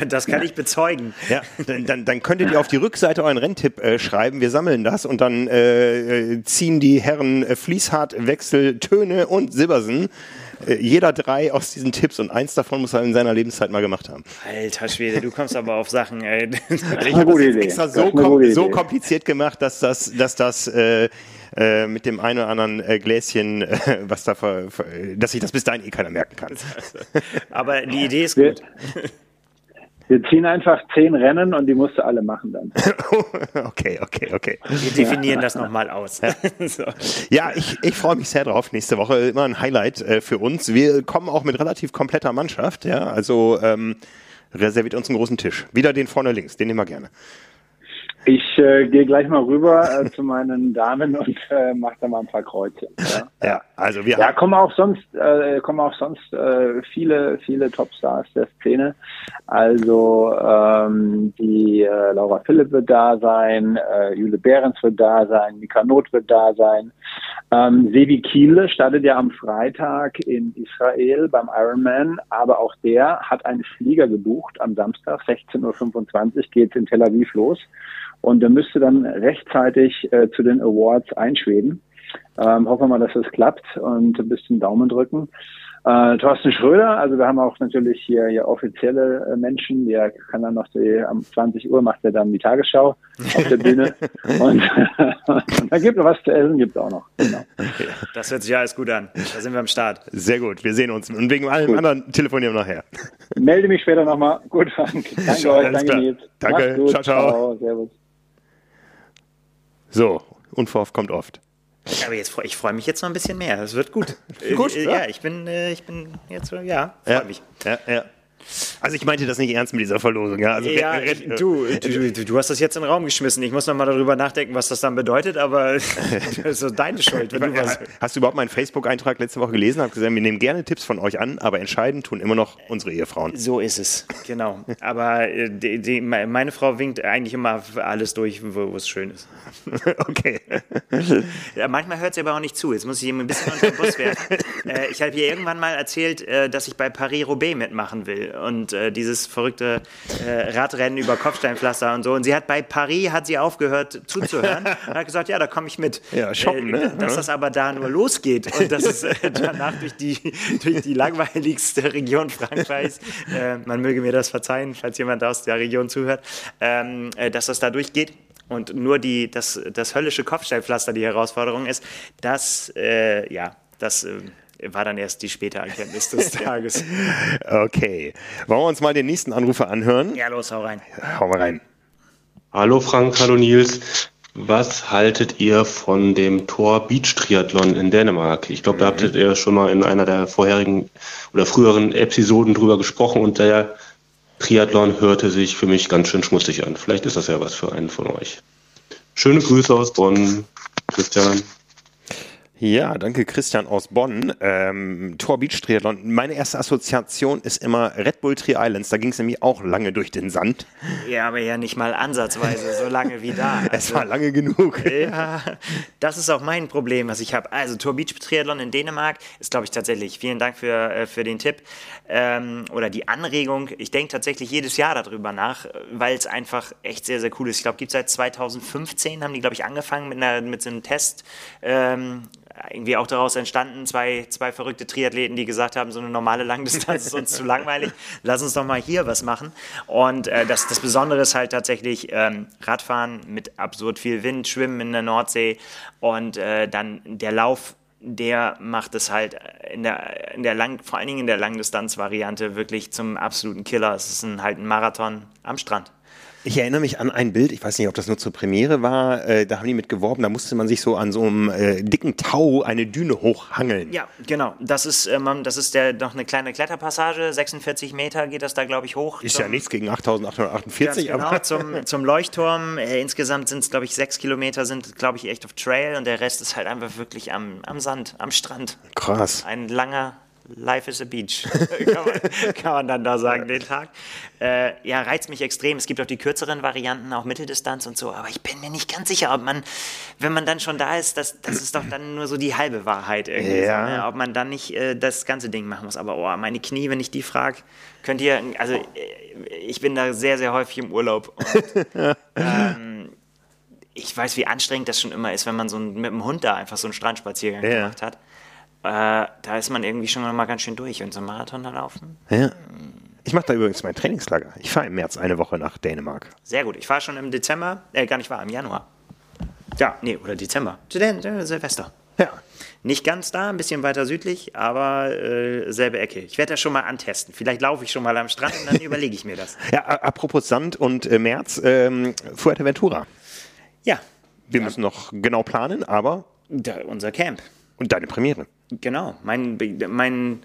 das, kann ich bezeugen. Ja, dann, dann, dann könntet ihr auf die Rückseite euren Renntipp äh, schreiben. Wir sammeln das und dann äh, ziehen die Herren äh, Fließhardt, Wechsel, Töne und Silbersen äh, jeder drei aus diesen Tipps und eins davon muss er in seiner Lebenszeit mal gemacht haben. Alter Schwede, du kommst aber auf Sachen, ey. Ich [laughs] habe das extra so, kom so, kompliziert gemacht, dass das, dass das äh, äh, mit dem einen oder anderen äh, Gläschen, äh, was da, ver, ver, dass sich das bis dahin eh keiner merken kann. Aber die Idee ist gut. Wir ziehen einfach zehn Rennen und die musst du alle machen dann. [laughs] okay, okay, okay. Wir definieren ja. das nochmal aus. Ja, [laughs] so. ja ich, ich freue mich sehr drauf. Nächste Woche immer ein Highlight äh, für uns. Wir kommen auch mit relativ kompletter Mannschaft. Ja, also ähm, reserviert uns einen großen Tisch. Wieder den vorne links, den nehmen wir gerne. Ich äh, gehe gleich mal rüber äh, [laughs] zu meinen Damen und äh, mache da mal ein paar Kreuze. Ja, ja also wir ja, kommen auch sonst äh, kommen auch sonst äh, viele viele Topstars der Szene. Also ähm, die äh, Laura Philipp wird da sein, äh, Jule Behrens wird da sein, Mika Not wird da sein. Ähm, Sevi Kiele startet ja am Freitag in Israel beim Ironman, aber auch der hat einen Flieger gebucht am Samstag 16:25 Uhr geht's in Tel Aviv los und der müsste dann rechtzeitig äh, zu den Awards einschweben. Ähm, hoffen wir mal, dass das klappt und ein bisschen Daumen drücken. Äh, Thorsten Schröder, also wir haben auch natürlich hier, hier offizielle äh, Menschen, der kann dann noch die, am 20 Uhr macht er dann die Tagesschau auf der Bühne [laughs] und, [laughs] und dann gibt es was zu essen, gibt es auch noch. Genau. Okay. Das hört sich alles gut an. Da sind wir am Start. Sehr gut, wir sehen uns und wegen allem gut. anderen telefonieren wir nachher. Melde mich später nochmal. Gut, Frank. [laughs] Danke euch, danke Nils. Danke, ciao, ciao. ciao. Servus. So, Unverhofft kommt oft. Aber jetzt, ich freue mich jetzt noch ein bisschen mehr. Das wird gut. [laughs] gut, äh, ja. ja. ich bin, äh, ich bin jetzt, ja, freue ja, mich. Ja, ja. Also ich meinte das nicht ernst mit dieser Verlosung. Ja, also ja du, du, du, hast das jetzt in den Raum geschmissen. Ich muss noch mal darüber nachdenken, was das dann bedeutet, aber [laughs] das ist deine Schuld. Du hast du überhaupt meinen Facebook-Eintrag letzte Woche gelesen? Hab gesagt, wir nehmen gerne Tipps von euch an, aber entscheiden tun immer noch unsere Ehefrauen. So ist es, genau. Aber äh, die, die, meine Frau winkt eigentlich immer alles durch, wo, es schön ist. [laughs] okay. [laughs] Ja, manchmal hört sie aber auch nicht zu. Jetzt muss ich ihm ein bisschen unter den Bus werfen. Äh, ich habe ihr irgendwann mal erzählt, äh, dass ich bei Paris-Roubaix mitmachen will und äh, dieses verrückte äh, Radrennen über Kopfsteinpflaster und so. Und sie hat bei Paris hat sie aufgehört zuzuhören [laughs] und hat gesagt, ja, da komme ich mit. Ja, shoppen, ne? Dass das aber da nur losgeht und dass es danach durch die, durch die langweiligste Region Frankreichs, man möge mir das verzeihen, falls jemand aus der Region zuhört, ähm, dass das da durchgeht und nur die, das, das höllische Kopfsteinpflaster die Herausforderung ist, das, äh, ja, das äh, war dann erst die späte Erkenntnis des [laughs] Tages. okay. Wollen wir uns mal den nächsten Anrufer anhören? Ja, los, hau rein. Hau mal rein. Hallo Frank, hallo Nils. Was haltet ihr von dem Tor Beach Triathlon in Dänemark? Ich glaube, da habt ihr schon mal in einer der vorherigen oder früheren Episoden drüber gesprochen und der Triathlon hörte sich für mich ganz schön schmutzig an. Vielleicht ist das ja was für einen von euch. Schöne Grüße aus Bonn, Christian. Ja, danke Christian aus Bonn. Ähm, Tor Beach Triathlon. Meine erste Assoziation ist immer Red Bull Tri Islands. Da ging es nämlich auch lange durch den Sand. Ja, aber ja nicht mal ansatzweise so lange wie da. [laughs] Also, es war lange genug. [laughs] Ja, das ist auch mein Problem, was ich habe. Also Tor Beach Triathlon in Dänemark ist, glaube ich, tatsächlich. Vielen Dank für, äh, für den Tipp ähm, oder die Anregung. Ich denke tatsächlich jedes Jahr darüber nach, weil es einfach echt sehr, sehr cool ist. Ich glaube, gibt seit 2015 haben die, glaube ich, angefangen mit, einer, mit so einem Test. Ähm, irgendwie auch daraus entstanden, zwei, zwei verrückte Triathleten, die gesagt haben, so eine normale Langdistanz ist uns zu langweilig, lass uns doch mal hier was machen. Und äh, das, das Besondere ist halt tatsächlich ähm, Radfahren mit absurd viel Wind, Schwimmen in der Nordsee und äh, dann der Lauf der macht es halt in der, in der Lang, vor allen Dingen in der Langdistanz-Variante wirklich zum absoluten Killer. Es ist ein, halt ein Marathon am Strand. Ich erinnere mich an ein Bild, ich weiß nicht, ob das nur zur Premiere war, äh, da haben die mit geworben, da musste man sich so an so einem äh, dicken Tau eine Düne hochhangeln. Ja, genau. Das ist, ähm, das ist der, noch eine kleine Kletterpassage, 46 Meter geht das da, glaube ich, hoch. Ist zum, ja nichts gegen 8848, genau, aber. Zum, [laughs] zum Leuchtturm. Äh, insgesamt sind es, glaube ich, sechs Kilometer sind, glaube ich, echt auf Trail und der Rest ist halt einfach wirklich am, am Sand, am Strand. Krass. Ein langer, Life is a Beach, [laughs] kann, man, kann, man, dann da sagen, den Tag. Äh, ja, reizt mich extrem. Es gibt auch die kürzeren Varianten, auch Mitteldistanz und so, aber ich bin mir nicht ganz sicher, ob man, wenn man dann schon da ist, das, das ist doch dann nur so die halbe Wahrheit irgendwie. Ja. So, ne? Ob man dann nicht äh, das ganze Ding machen muss. Aber oh, meine Knie, wenn ich die frage, könnt ihr, also äh, ich bin da sehr, sehr häufig im Urlaub. Und, [laughs] ähm, ich weiß, wie anstrengend das schon immer ist, wenn man so ein, mit dem Hund da einfach so einen Strandspaziergang ja. gemacht hat. Äh, da ist man irgendwie schon mal ganz schön durch und so einen Marathon da laufen. Ja. Ich mache da übrigens mein Trainingslager. Ich fahre im März eine Woche nach Dänemark. Sehr gut. Ich fahre schon im Dezember, äh, gar nicht wahr, im Januar. Ja, nee, oder Dezember. Silvester. Ja. Nicht ganz da, ein bisschen weiter südlich, aber äh, selbe Ecke. Ich werde das schon mal antesten. Vielleicht laufe ich schon mal am Strand und dann [laughs] überlege ich mir das. Ja, apropos Sand und äh, März, ähm, Fuerteventura. Ja. Wir ja. müssen noch genau planen, aber. Da, unser Camp. Und deine Premiere. Genau, mein, mein,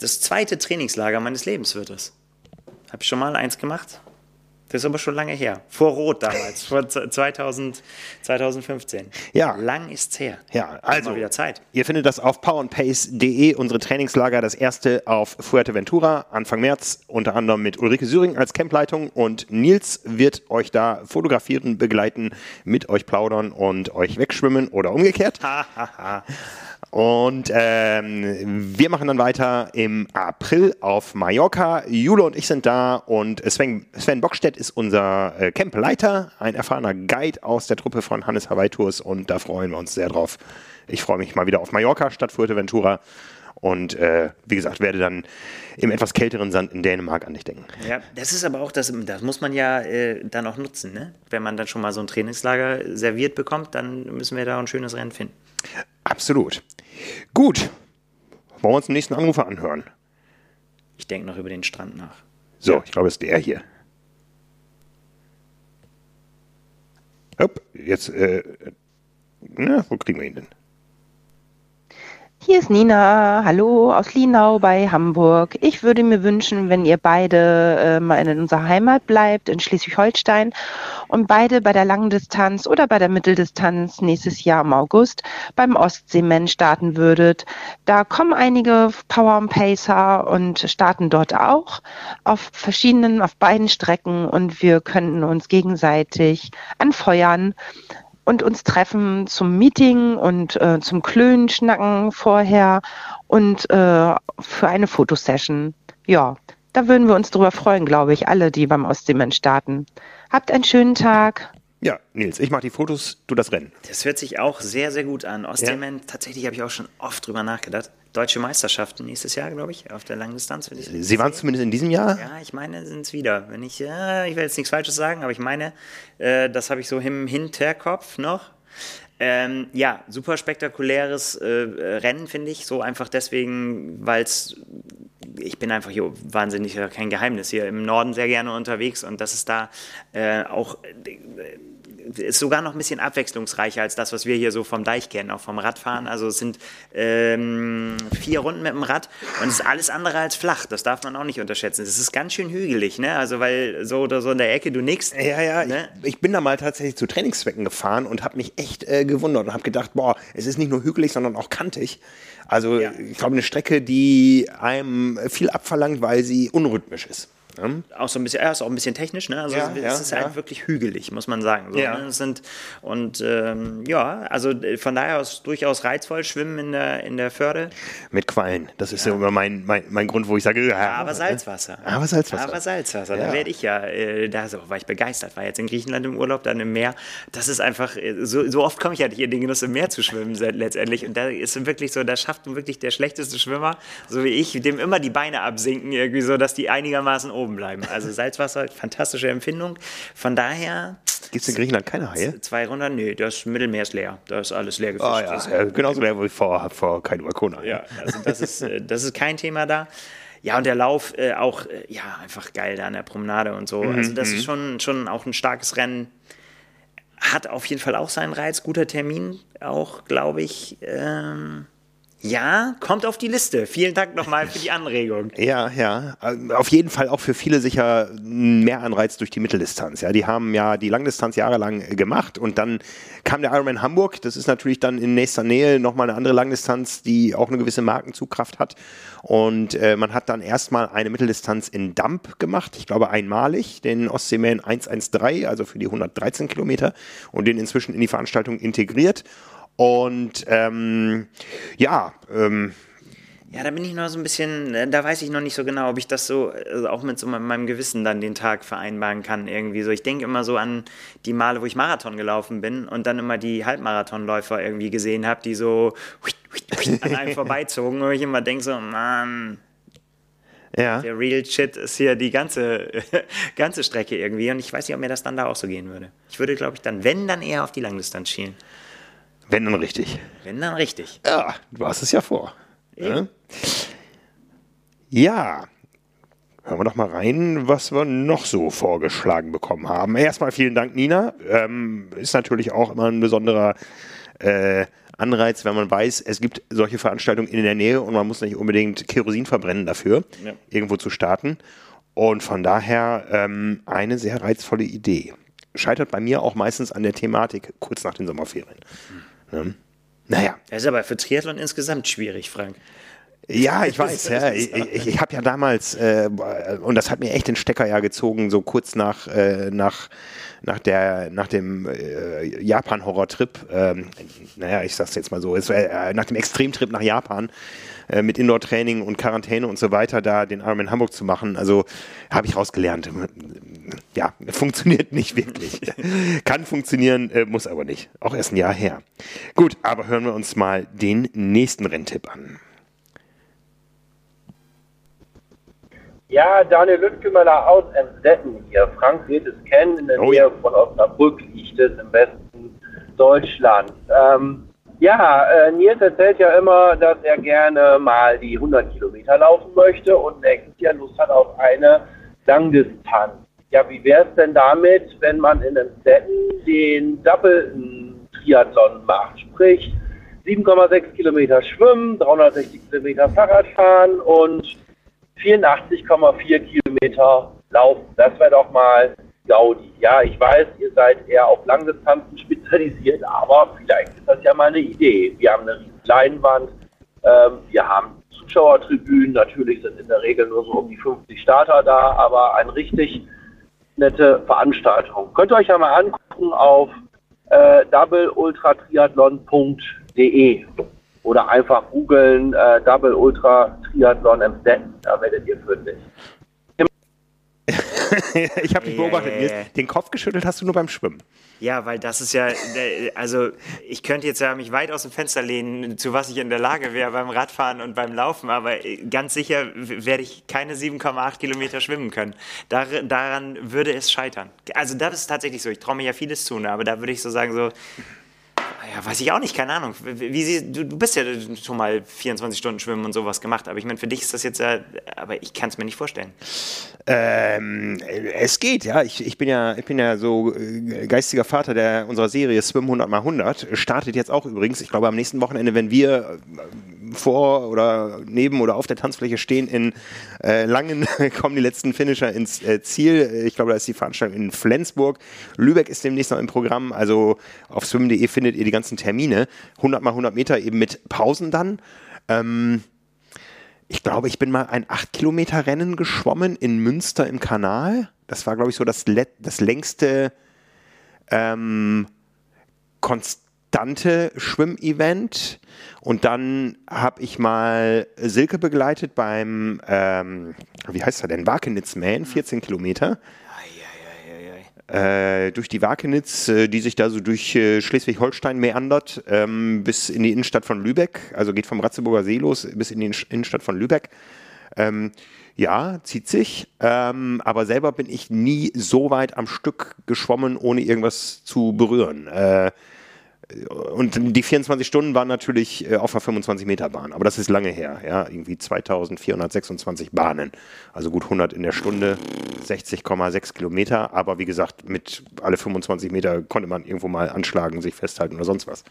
das zweite Trainingslager meines Lebens wird es. Habe ich schon mal eins gemacht? Das ist aber schon lange her. Vor Rot damals, vor 2000, 2015. Ja. Lang ist's her. Ja, also. Mal wieder Zeit. Ihr findet das auf powerandpace.de, unsere Trainingslager. Das erste auf Fuerteventura, Anfang März, unter anderem mit Ulrike Süring als Campleitung. Und Nils wird euch da fotografieren, begleiten, mit euch plaudern und euch wegschwimmen oder umgekehrt. Und ähm, wir machen dann weiter im April auf Mallorca. Jule und ich sind da und Sven, Sven Bockstedt ist unser äh, Campleiter, ein erfahrener Guide aus der Truppe von Hannes Hawaii Tours und da freuen wir uns sehr drauf. Ich freue mich mal wieder auf Mallorca statt Fuerteventura und äh, wie gesagt, werde dann im etwas kälteren Sand in Dänemark an dich denken. Ja, das ist aber auch, das, das muss man ja äh, dann auch nutzen, ne? Wenn man dann schon mal so ein Trainingslager serviert bekommt, dann müssen wir da ein schönes Rennen finden. Absolut. Gut. Wollen wir uns den nächsten Anrufer anhören? Ich denke noch über den Strand nach. So, ja. ich glaube, es ist der hier. Hopp, jetzt, äh, na, wo kriegen wir ihn denn? Hier ist Nina, hallo aus Lienau bei Hamburg. Ich würde mir wünschen, wenn ihr beide äh, mal in unserer Heimat bleibt, in Schleswig-Holstein, und beide bei der Langdistanz oder bei der Mitteldistanz nächstes Jahr im August beim Ostseemen starten würdet. Da kommen einige Power und Pacer und starten dort auch auf verschiedenen, auf beiden Strecken und wir könnten uns gegenseitig anfeuern und uns treffen zum Meeting und äh, zum Klönen schnacken vorher und äh, für eine Fotosession. Ja, da würden wir uns drüber freuen, glaube ich, alle, die beim Ostseemensch starten. Habt einen schönen Tag. Ja, Nils, ich mache die Fotos, du das Rennen. Das hört sich auch sehr, sehr gut an. Ostseeman, ja. tatsächlich habe ich auch schon oft drüber nachgedacht. Deutsche Meisterschaften nächstes Jahr, glaube ich, auf der Langdistanz. Sie waren zumindest in diesem Jahr? Ja, ich meine, sind es wieder. Wenn ich, äh, ich will jetzt nichts Falsches sagen, aber ich meine, äh, das habe ich so im Hinterkopf noch. Ähm, ja, super spektakuläres äh, Rennen, finde ich. So einfach deswegen, weil es ich bin einfach hier wahnsinnig, kein Geheimnis, hier im Norden sehr gerne unterwegs und das ist da äh, auch äh, ist sogar noch ein bisschen abwechslungsreicher als das, was wir hier so vom Deich kennen, auch vom Radfahren. Also es sind ähm, vier Runden mit dem Rad und es ist alles andere als flach. Das darf man auch nicht unterschätzen. Es ist ganz schön hügelig, ne? Also weil so oder so in der Ecke du nix. Ja, ja. Ne? Ich, ich, bin da mal tatsächlich zu Trainingszwecken gefahren und habe mich echt äh, gewundert und habe gedacht, boah, es ist nicht nur hügelig, sondern auch kantig. Also ja. ich glaube eine Strecke, die einem viel abverlangt, weil sie unrhythmisch ist. Ja. Auch so ein bisschen, er ist auch ein bisschen technisch, ne? Also ja, es, ja, ist halt wirklich hügelig, muss man sagen. So, ja. Ne? sind, und ähm, ja, also äh, von daher aus durchaus reizvoll schwimmen in der, in der Förde. Mit Quallen. Das ist ja, immer mein, mein, mein Grund, wo ich sage, ja, aber Salzwasser. Aber Salzwasser. Aber Salzwasser. Da werde ich ja, äh, da so, war ich begeistert, war jetzt in Griechenland im Urlaub, dann im Meer. Das ist einfach, äh, so, so oft komme ich ja nicht in den Genuss im Meer zu schwimmen letztendlich. Und da ist wirklich so, da schafft wirklich der schlechteste Schwimmer, so wie ich, dem immer die Beine absinken, irgendwie so, dass die einigermaßen oben oben bleiben. Also Salzwasser, fantastische Empfindung. Von daher. Gibt es in Griechenland keine Haie? Zwei Runden? Nö, das Mittelmeer ist leer. Da ist alles leer gefischt. Oh, ja. ja genauso leer wie vor, vor Kaiduakona. Ja, also das ist, äh, das ist kein Thema da. Ja, und der Lauf äh, auch, äh, ja, einfach geil da an der Promenade und so. Mhm, also das ist mhm. schon, schon auch ein starkes Rennen. Hat auf jeden Fall auch seinen Reiz. Guter Termin auch, glaube ich. Ähm ja, kommt auf die Liste. Vielen Dank nochmal für die Anregung. [laughs] Ja, ja. Auf jeden Fall auch für viele sicher mehr Anreiz durch die Mitteldistanz. Ja, die haben ja die Langdistanz jahrelang gemacht und dann kam der Ironman Hamburg. Das ist natürlich dann in nächster Nähe nochmal eine andere Langdistanz, die auch eine gewisse Markenzugkraft hat. Und äh, man hat dann erstmal eine Mitteldistanz in Damp gemacht. Ich glaube einmalig, den Ostseeman 113, also für die 113 Kilometer und den inzwischen in die Veranstaltung integriert. Und ähm, ja, ähm, ja, da bin ich noch so ein bisschen, äh, da weiß ich noch nicht so genau, ob ich das so also auch mit so meinem Gewissen dann den Tag vereinbaren kann irgendwie so. Ich denke immer so an die Male, wo ich Marathon gelaufen bin und dann immer die Halbmarathonläufer irgendwie gesehen habe, die so an einem [laughs] vorbeizogen und ich immer denke so, Mann, ja. der Real Shit ist hier die ganze, [laughs] ganze Strecke irgendwie und ich weiß nicht, ob mir das dann da auch so gehen würde. Ich würde, glaube ich, dann, wenn, dann eher auf die Langdistanz schielen. Wenn dann richtig. Wenn dann richtig. Ja, du hast es ja vor. Ja. ja. Hören wir doch mal rein, was wir noch so vorgeschlagen bekommen haben. Erstmal vielen Dank, Nina. Ähm, ist natürlich auch immer ein besonderer äh, Anreiz, wenn man weiß, es gibt solche Veranstaltungen in der Nähe und man muss nicht unbedingt Kerosin verbrennen dafür, ja. irgendwo zu starten. Und von daher ähm, eine sehr reizvolle Idee. Scheitert bei mir auch meistens an der Thematik kurz nach den Sommerferien. Hm. Ne? Naja. Das ist aber für Triathlon insgesamt schwierig, Frank. Ja, ich weiß. ja. [laughs] Ich, ich, ich habe ja damals, äh, und das hat mir echt den Stecker ja gezogen, so kurz nach, äh, nach, nach, der, nach dem äh, Japan-Horror-Trip, ähm, naja, ich sag's jetzt mal so, es, äh, nach dem Extremtrip nach Japan, äh, mit Indoor-Training und Quarantäne und so weiter da den Arm in Hamburg zu machen. Also habe ich rausgelernt. Ja, funktioniert nicht wirklich. [laughs] Kann funktionieren, äh, muss aber nicht. Auch erst ein Jahr her. Gut, aber hören wir uns mal den nächsten Renntipp an. Ja, Daniel Lüttgemöller aus Emstetten hier. Frank wird es kennen, in der oh, Nähe ja. von Osnabrück liegt es im Westen Deutschlands. Ähm, ja, äh, Nils erzählt ja immer, dass er gerne mal die 100 Kilometer laufen möchte und nächstes Jahr Lust hat auf eine Langdistanz. Ja, wie wäre es denn damit, wenn man in den Städten den doppelten Triathlon macht? Sprich, 7,6 Kilometer Schwimmen, 360 Kilometer Fahrradfahren und 84,4 Kilometer Laufen. Das wäre doch mal Gaudi. Ja, ich weiß, ihr seid eher auf Langdistanzen spezialisiert, aber vielleicht ist das ja mal eine Idee. Wir haben eine riesen Leinwand, ähm, wir haben Zuschauertribünen, natürlich sind in der Regel nur so um die 50 Starter da, aber eine richtig nette Veranstaltung. Könnt ihr euch ja mal angucken auf äh, doubleultratriathlon.de oder einfach googeln äh, Double Ultra Triathlon Amstetten, da werdet ihr fündig. [laughs] ich habe dich beobachtet. Yeah. Den Kopf geschüttelt hast du nur beim Schwimmen. Ja, weil das ist ja, also ich könnte jetzt ja mich weit aus dem Fenster lehnen, zu was ich in der Lage wäre beim Radfahren und beim Laufen, aber ganz sicher werde ich keine 7,8 Kilometer schwimmen können. Dar, daran würde es scheitern. Also das ist tatsächlich so. Ich traue mir ja vieles zu, ne? aber da würde ich so sagen, so ja, weiß ich auch nicht, keine Ahnung. Wie sie, du, du bist ja schon mal 24 Stunden schwimmen und sowas gemacht, aber ich meine, für dich ist das jetzt ja, aber ich kann es mir nicht vorstellen. Ähm, es geht, ja. Ich, ich, bin ja. ich bin ja so äh, geistiger Vater der unserer Serie Swim 100 mal 100. Startet jetzt auch übrigens, ich glaube, am nächsten Wochenende, wenn wir vor oder neben oder auf der Tanzfläche stehen. In äh, Langen [laughs] kommen die letzten Finisher ins äh, Ziel. Ich glaube, da ist die Veranstaltung in Flensburg. Lübeck ist demnächst noch im Programm. Also auf swim.de findet ihr die ganzen Termine. 100 mal 100 Meter eben mit Pausen dann. Ähm, ich glaube, ich bin mal ein 8 Kilometer Rennen geschwommen in Münster im Kanal. Das war, glaube ich, so das, das längste ähm, Konst Dante Schwimmevent und dann habe ich mal Silke begleitet beim, ähm, wie heißt er denn, Wakenitz Man, 14 Kilometer. Äh, durch die Wakenitz, äh, die sich da so durch äh, Schleswig-Holstein meandert, ähm, bis in die Innenstadt von Lübeck, also geht vom Ratzeburger See los bis in die Innenstadt von Lübeck. Ähm, ja, zieht sich, ähm, aber selber bin ich nie so weit am Stück geschwommen, ohne irgendwas zu berühren. Und die 24 Stunden waren natürlich äh, auf der 25 Meter Bahn, aber das ist lange her, ja, irgendwie 2426 Bahnen, also gut 100 in der Stunde, 60,6 Kilometer, aber wie gesagt, mit alle 25 Meter konnte man irgendwo mal anschlagen, sich festhalten oder sonst was.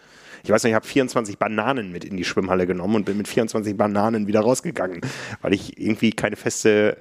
Ich weiß nicht, ich habe 24 Bananen mit in die Schwimmhalle genommen und bin mit 24 Bananen wieder rausgegangen, weil ich irgendwie keine feste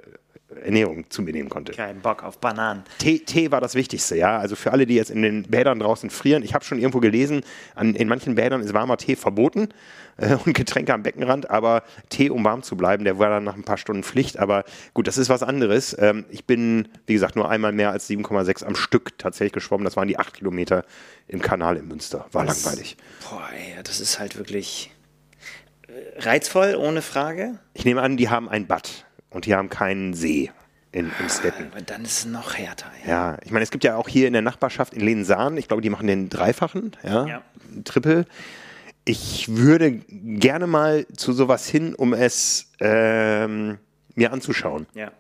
Ernährung zu mir nehmen konnte. Kein Bock auf Bananen. Tee, Tee war das Wichtigste, ja. Also für alle, die jetzt in den Bädern draußen frieren, ich habe schon irgendwo gelesen, an, in manchen Bädern ist warmer Tee verboten äh, und Getränke am Beckenrand, aber Tee, um warm zu bleiben, der war dann nach ein paar Stunden Pflicht. Aber gut, das ist was anderes. Ähm, ich bin, wie gesagt, nur einmal mehr als 7,6 am Stück tatsächlich geschwommen. Das waren die 8 Kilometer im Kanal in Münster. War das, langweilig. Boah, ey, das ist halt wirklich äh, reizvoll, ohne Frage. Ich nehme an, die haben ein Bad und die haben keinen See in, in Stetten. Aber dann ist es noch härter. Ja. ja, ich meine, es gibt ja auch hier in der Nachbarschaft in Lensahn, ich glaube, die machen den Dreifachen, ja, ja. Triple. Ich würde gerne mal zu sowas hin, um es ähm, mir anzuschauen. Ja.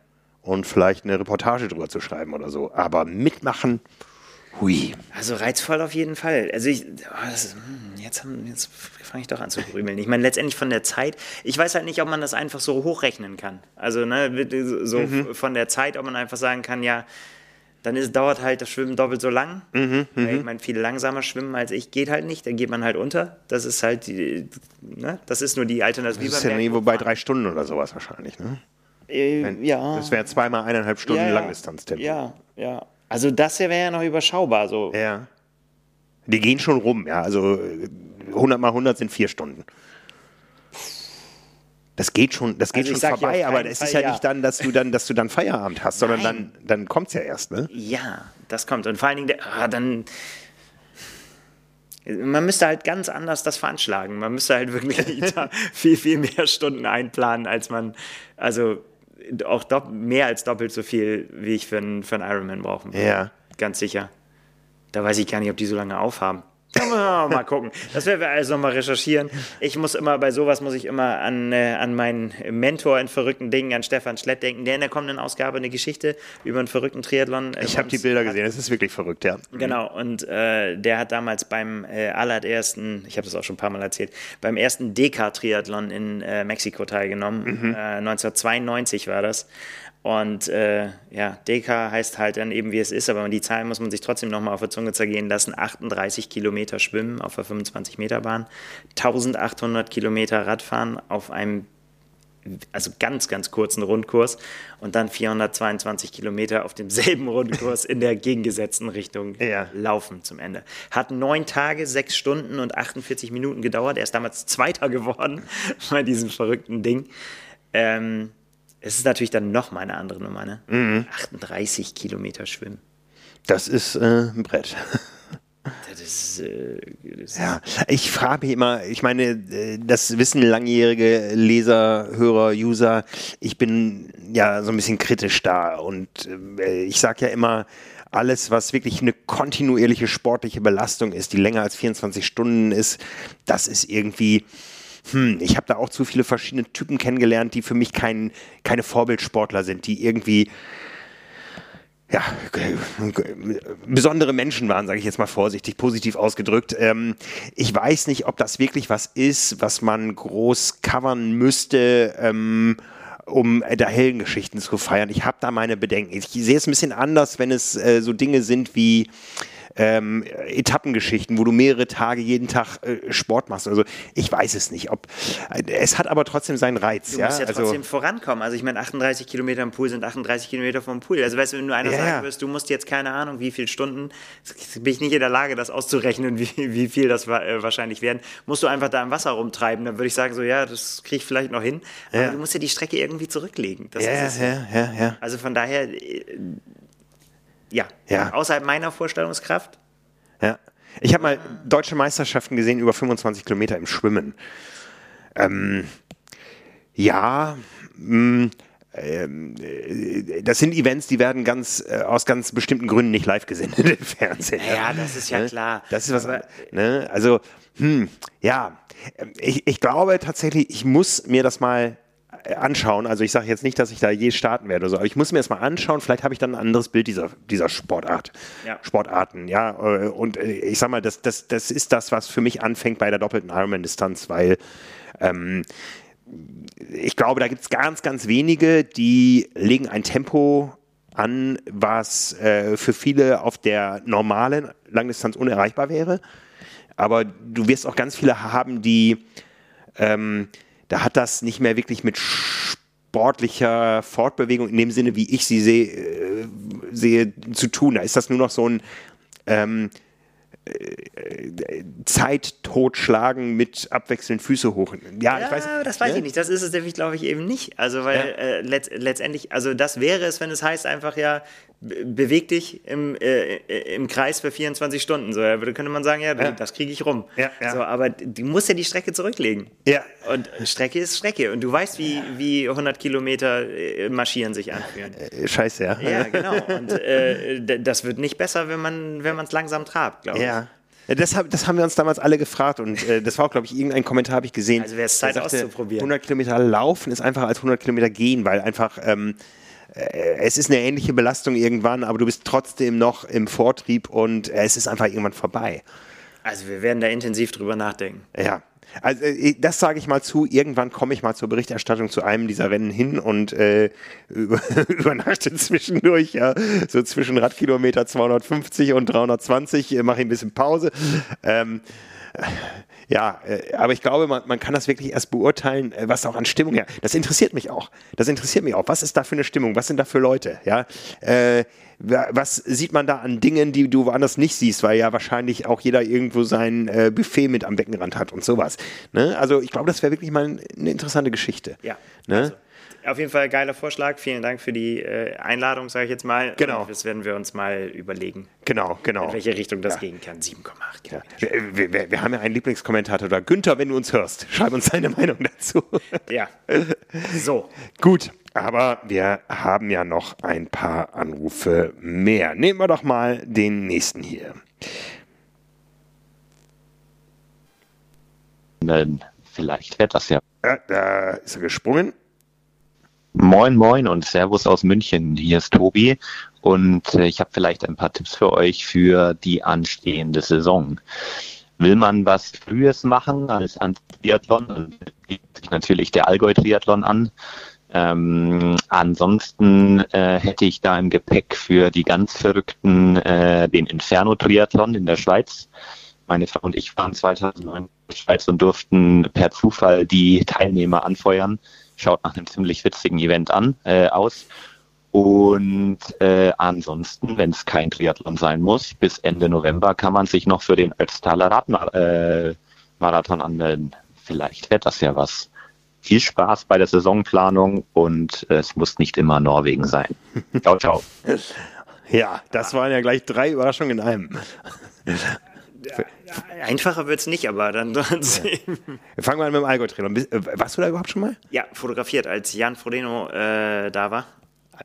Und vielleicht eine Reportage drüber zu schreiben oder so. Aber mitmachen, hui. Also reizvoll auf jeden Fall. Also ich, oh, ist, hm, jetzt, jetzt fange ich doch an zu grübeln. Ich meine, letztendlich von der Zeit, ich weiß halt nicht, ob man das einfach so hochrechnen kann. Also ne, so mhm. von der Zeit, ob man einfach sagen kann, ja, dann ist, dauert halt das Schwimmen doppelt so lang. Mhm, ich mhm. meine, viele langsamer schwimmen als ich geht halt nicht, dann geht man halt unter. Das ist halt, die, ne? das ist nur die Alternative. Das ist ja irgendwo bei drei Stunden oder sowas wahrscheinlich, ne? Äh, Wenn, ja. Das wäre zweimal eineinhalb Stunden ja, Langdistanztempo. Ja, ja. Also das wäre ja noch überschaubar so. Ja. Die gehen schon rum, ja. Also 100 mal 100 sind vier Stunden. Das geht schon, das geht also schon vorbei, aber es ist ja, ja, nicht dann, dass du dann, dass du dann Feierabend hast, sondern Nein. dann, dann kommt es ja erst, ne? Ja, das kommt. Und vor allen Dingen, ah, dann. Man müsste halt ganz anders das veranschlagen. Man müsste halt wirklich [laughs] viel, viel mehr Stunden einplanen, als man, also auch mehr als doppelt so viel, wie ich für einen, für einen Ironman brauchen würde. Ja. Ganz sicher. Da weiß ich gar nicht, ob die so lange aufhaben. Mal gucken. Das werden wir alles nochmal recherchieren. Ich muss immer, bei sowas muss ich immer an, äh, an meinen Mentor in verrückten Dingen, an Stefan Schlett denken, der in der kommenden Ausgabe eine Geschichte über einen verrückten Triathlon. Äh, ich habe die Bilder gesehen, es ist wirklich verrückt, ja. Genau, und äh, der hat damals beim äh, allerersten, ich habe das auch schon ein paar Mal erzählt, beim ersten DK-Triathlon in äh, Mexiko teilgenommen. Mhm. 1992 äh, war das. Und äh, ja, DK heißt halt dann eben, wie es ist, aber die Zahlen muss man sich trotzdem nochmal auf der Zunge zergehen lassen. 38 Kilometer Schwimmen auf der 25-Meter-Bahn, 1800 Kilometer Radfahren auf einem also ganz, ganz kurzen Rundkurs und dann 422 Kilometer auf demselben [laughs] Rundkurs in der gegengesetzten Richtung ja. laufen zum Ende. Hat neun Tage, sechs Stunden und 48 Minuten gedauert. Er ist damals [laughs] Zweiter geworden bei diesem verrückten Ding. Ähm, es ist natürlich dann noch mal eine andere Nummer, ne? Mhm. 38 Kilometer schwimmen. Das ist äh, ein Brett. [laughs] Das ist, äh, das ja, ich frage mich immer, ich meine, äh, das wissen langjährige Leser, Hörer, User, ich bin ja so ein bisschen kritisch da und äh, ich sage ja immer, alles, was wirklich eine kontinuierliche sportliche Belastung ist, die länger als 24 Stunden ist, das ist irgendwie, hm, ich habe da auch zu viele verschiedene Typen kennengelernt, die für mich kein, keine Vorbildsportler sind, die irgendwie ja, besondere Menschen waren, sage ich jetzt mal vorsichtig, positiv ausgedrückt. Ähm, ich weiß nicht, ob das wirklich was ist, was man groß covern müsste. Ähm, um der Heldengeschichten zu feiern. Ich habe da meine Bedenken. Ich sehe es ein bisschen anders, wenn es äh, so Dinge sind wie ähm, Etappengeschichten, wo du mehrere Tage jeden Tag äh, Sport machst. Also ich weiß es nicht. Ob, äh, es hat aber trotzdem seinen Reiz. Du ja? musst ja also, trotzdem vorankommen. Also ich meine, 38 Kilometer im Pool sind 38 Kilometer vom Pool. Also weißt du, wenn du einer ja, sagen wirst, du musst jetzt keine Ahnung, wie viele Stunden, bin ich nicht in der Lage, das auszurechnen, [laughs] wie, wie viel das äh, wahrscheinlich werden, musst du einfach da im Wasser rumtreiben. Dann würde ich sagen, so ja, das kriege ich vielleicht noch hin. Aber ja. du musst ja die Strecke irgendwie zurücklegen. Das ja, ja, ja, ja. Also von daher äh, ja, ja. außerhalb meiner Vorstellungskraft. Ja. Ich habe mal deutsche Meisterschaften gesehen über 25 Kilometer im Schwimmen. Ähm, ja, mh, mm, äh, das sind Events, die werden ganz äh, aus ganz bestimmten Gründen nicht live gesendet [laughs] im Fernsehen. Ja, das ist ja ne? klar. Das ist was. Ne? Also, hm, ja, ich, ich glaube tatsächlich, ich muss mir das mal anschauen. Also ich sage jetzt nicht, dass ich da je starten werde, so, aber ich muss mir das mal anschauen. Vielleicht habe ich dann ein anderes Bild dieser, dieser Sportart, ja. Sportarten. Ja, äh, und äh, ich sag mal, das, das, das ist das, was für mich anfängt bei der doppelten Ironman-Distanz, weil ähm, ich glaube, da gibt es ganz, ganz wenige, die legen ein Tempo an, was äh, für viele auf der normalen Langdistanz unerreichbar wäre. Aber du wirst auch ganz viele haben, die ähm, da hat das nicht mehr wirklich mit sportlicher Fortbewegung in dem Sinne, wie ich sie sehe, äh, sehe zu tun. Da ist das nur noch so ein ähm, äh, Zeit totschlagen mit abwechselnd Füße hoch. Ja, ja ich weiß. Das weiß ne? ich nicht. Das ist es nämlich, glaube ich, eben nicht. Also, weil ja. äh, letzt, letztendlich, also das wäre es, wenn es heißt einfach ja, beweg dich im, äh, im Kreis für 24 Stunden. So, da könnte man sagen, ja, ja. das kriege ich rum. Ja, ja. So, aber du musst ja die Strecke zurücklegen. Ja. Und Strecke ist Strecke. Und du weißt, wie, wie 100 Kilometer äh, marschieren sich anfühlen. Äh, scheiße, ja. Ja, genau. Und äh, das wird nicht besser, wenn man wenn es langsam trabt, glaube ich. Ja. Das, das, haben wir uns damals alle gefragt und äh, das war auch, glaube ich, irgendein Kommentar habe ich gesehen. Also wäre es Zeit sagte, auszuprobieren. 100 Kilometer laufen ist einfacher als 100 Kilometer gehen, weil einfach ähm, äh, es ist eine ähnliche Belastung irgendwann, aber du bist trotzdem noch im Vortrieb und es ist einfach irgendwann vorbei. Also wir werden da intensiv drüber nachdenken. Ja. Also äh, das sage ich mal zu, irgendwann komme ich mal zur Berichterstattung zu einem dieser Rennen hin und äh, [laughs] über, übernachte zwischendurch, ja, so zwischen Radkilometer 250 und 320, äh, mache ich ein bisschen Pause. Ähm, ja, äh, aber ich glaube, man, man kann das wirklich erst beurteilen, äh, was auch an Stimmung her. Das interessiert mich auch. Das interessiert mich auch. Was ist da für eine Stimmung? Was sind da für Leute? Ja, äh, was sieht man da an Dingen, die du woanders nicht siehst, weil ja wahrscheinlich auch jeder irgendwo sein äh, Buffet mit am Beckenrand hat und sowas. Ne? Also ich glaube, das wäre wirklich mal eine interessante Geschichte. Ja. Ne? Also auf jeden Fall geiler Vorschlag. Vielen Dank für die äh, Einladung, sage ich jetzt mal. Genau. Und das werden wir uns mal überlegen. Genau, genau. In welche Richtung das ja. gehen kann. 7,8 ja. wir, wir, wir, haben ja einen Lieblingskommentator da. Günther, wenn du uns hörst, schreib uns deine Meinung dazu. Ja. [laughs] So. Gut. Aber wir haben ja noch ein paar Anrufe mehr. Nehmen wir doch mal den nächsten hier. Vielleicht wäre das ja. ja. Da ist er gesprungen. Moin, moin und Servus aus München. Hier ist Tobi und äh, ich habe vielleicht ein paar Tipps für euch für die anstehende Saison. Will man was Frühes machen als Triathlon, dann bietet sich natürlich der Allgäu-Triathlon an. Ähm, ansonsten äh, hätte ich da im Gepäck für die ganz Verrückten äh, den Inferno-Triathlon in der Schweiz. Meine Frau und ich waren 2009 in der Schweiz und durften per Zufall die Teilnehmer anfeuern. Schaut nach einem ziemlich witzigen Event an äh, aus. Und äh, ansonsten, wenn es kein Triathlon sein muss, bis Ende November kann man sich noch für den Ötztaler Radmarathon äh, anmelden. Vielleicht wird das ja was. Viel Spaß bei der Saisonplanung und äh, es muss nicht immer Norwegen sein. [laughs] Ciao, ciao. Ja, das waren ja gleich drei Überraschungen in einem. Einfacher wird es nicht, aber dann trotzdem. Fangen wir an mit dem Allgäu-Trainer. Äh, warst du da überhaupt schon mal? Ja, fotografiert, als Jan Frodeno äh, da war.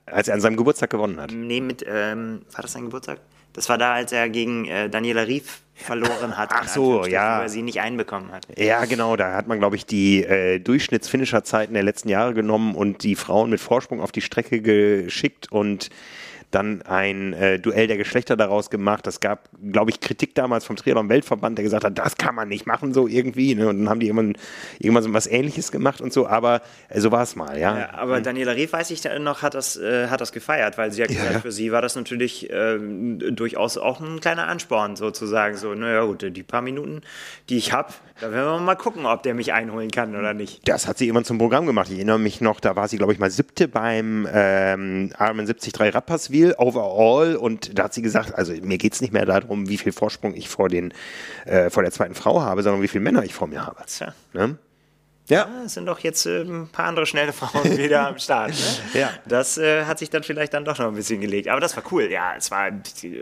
Als er an seinem Geburtstag gewonnen hat? Nee, mit, ähm, war das sein Geburtstag? Das war da, als er gegen äh, Daniela Rief verloren hat. Ach so, ja. Weil sie nicht einbekommen hat. Ja, genau. Da hat man, glaube ich, die äh, Durchschnittsfinisherzeiten der letzten Jahre genommen und die Frauen mit Vorsprung auf die Strecke geschickt und dann ein äh, Duell der Geschlechter daraus gemacht. Das gab, glaube ich, Kritik damals vom Triathlon-Weltverband, der gesagt hat, das kann man nicht machen so irgendwie. Ne? Und dann haben die irgendwann, irgendwann so was Ähnliches gemacht und so, aber äh, so war es mal, ja. ja aber Daniela Rief, weiß ich noch, hat das, äh, hat das gefeiert, weil sie hat gesagt, ja. für sie war das natürlich ähm, durchaus auch ein kleiner Ansporn sozusagen. So, naja gut, die paar Minuten, die ich habe, da werden wir mal gucken, ob der mich einholen kann oder nicht. Das hat sie irgendwann zum Programm gemacht. Ich erinnere mich noch, da war sie, glaube ich, mal siebte beim ähm, Ironman 73 Rapperswil overall und da hat sie gesagt, also mir geht es nicht mehr darum, wie viel Vorsprung ich vor, den, äh, vor der zweiten Frau habe, sondern wie viele Männer ich vor mir habe. Tja. Ne? Ja. ja. Es sind doch jetzt äh, ein paar andere schnelle Frauen [laughs] wieder am Start. Ne? Ja. Das äh, hat sich dann vielleicht dann doch noch ein bisschen gelegt. Aber das war cool. Ja, es war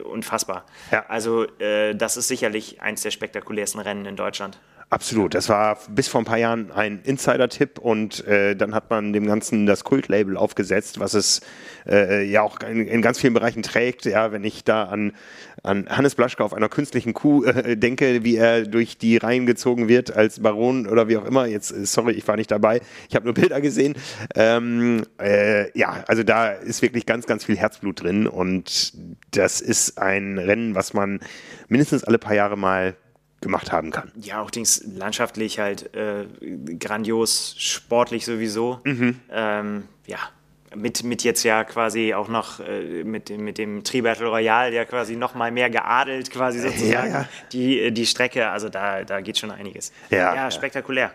unfassbar. Ja. Also, äh, das ist sicherlich eins der spektakulärsten Rennen in Deutschland. Absolut. Das war bis vor ein paar Jahren ein Insider-Tipp und äh, dann hat man dem Ganzen das Kult-Label aufgesetzt, was es äh, ja auch in, in, ganz vielen Bereichen trägt. Ja, wenn ich da an, an Hannes Blaschke auf einer künstlichen Kuh äh, denke, wie er durch die Reihen gezogen wird als Baron oder wie auch immer. Jetzt, äh, sorry, ich war nicht dabei. Ich habe nur Bilder gesehen. Ähm, äh, ja, also da ist wirklich ganz, ganz viel Herzblut drin und das ist ein Rennen, was man mindestens alle paar Jahre mal gemacht haben kann. Ja, auch Dings landschaftlich halt äh, grandios, sportlich sowieso. Mhm. Ähm, ja, mit, mit jetzt ja quasi auch noch äh, mit, dem, mit dem Tri-Battle Royale ja quasi noch mal mehr geadelt quasi sozusagen ja, ja. Die, die Strecke, also da, da geht schon einiges. Ja, ja spektakulär.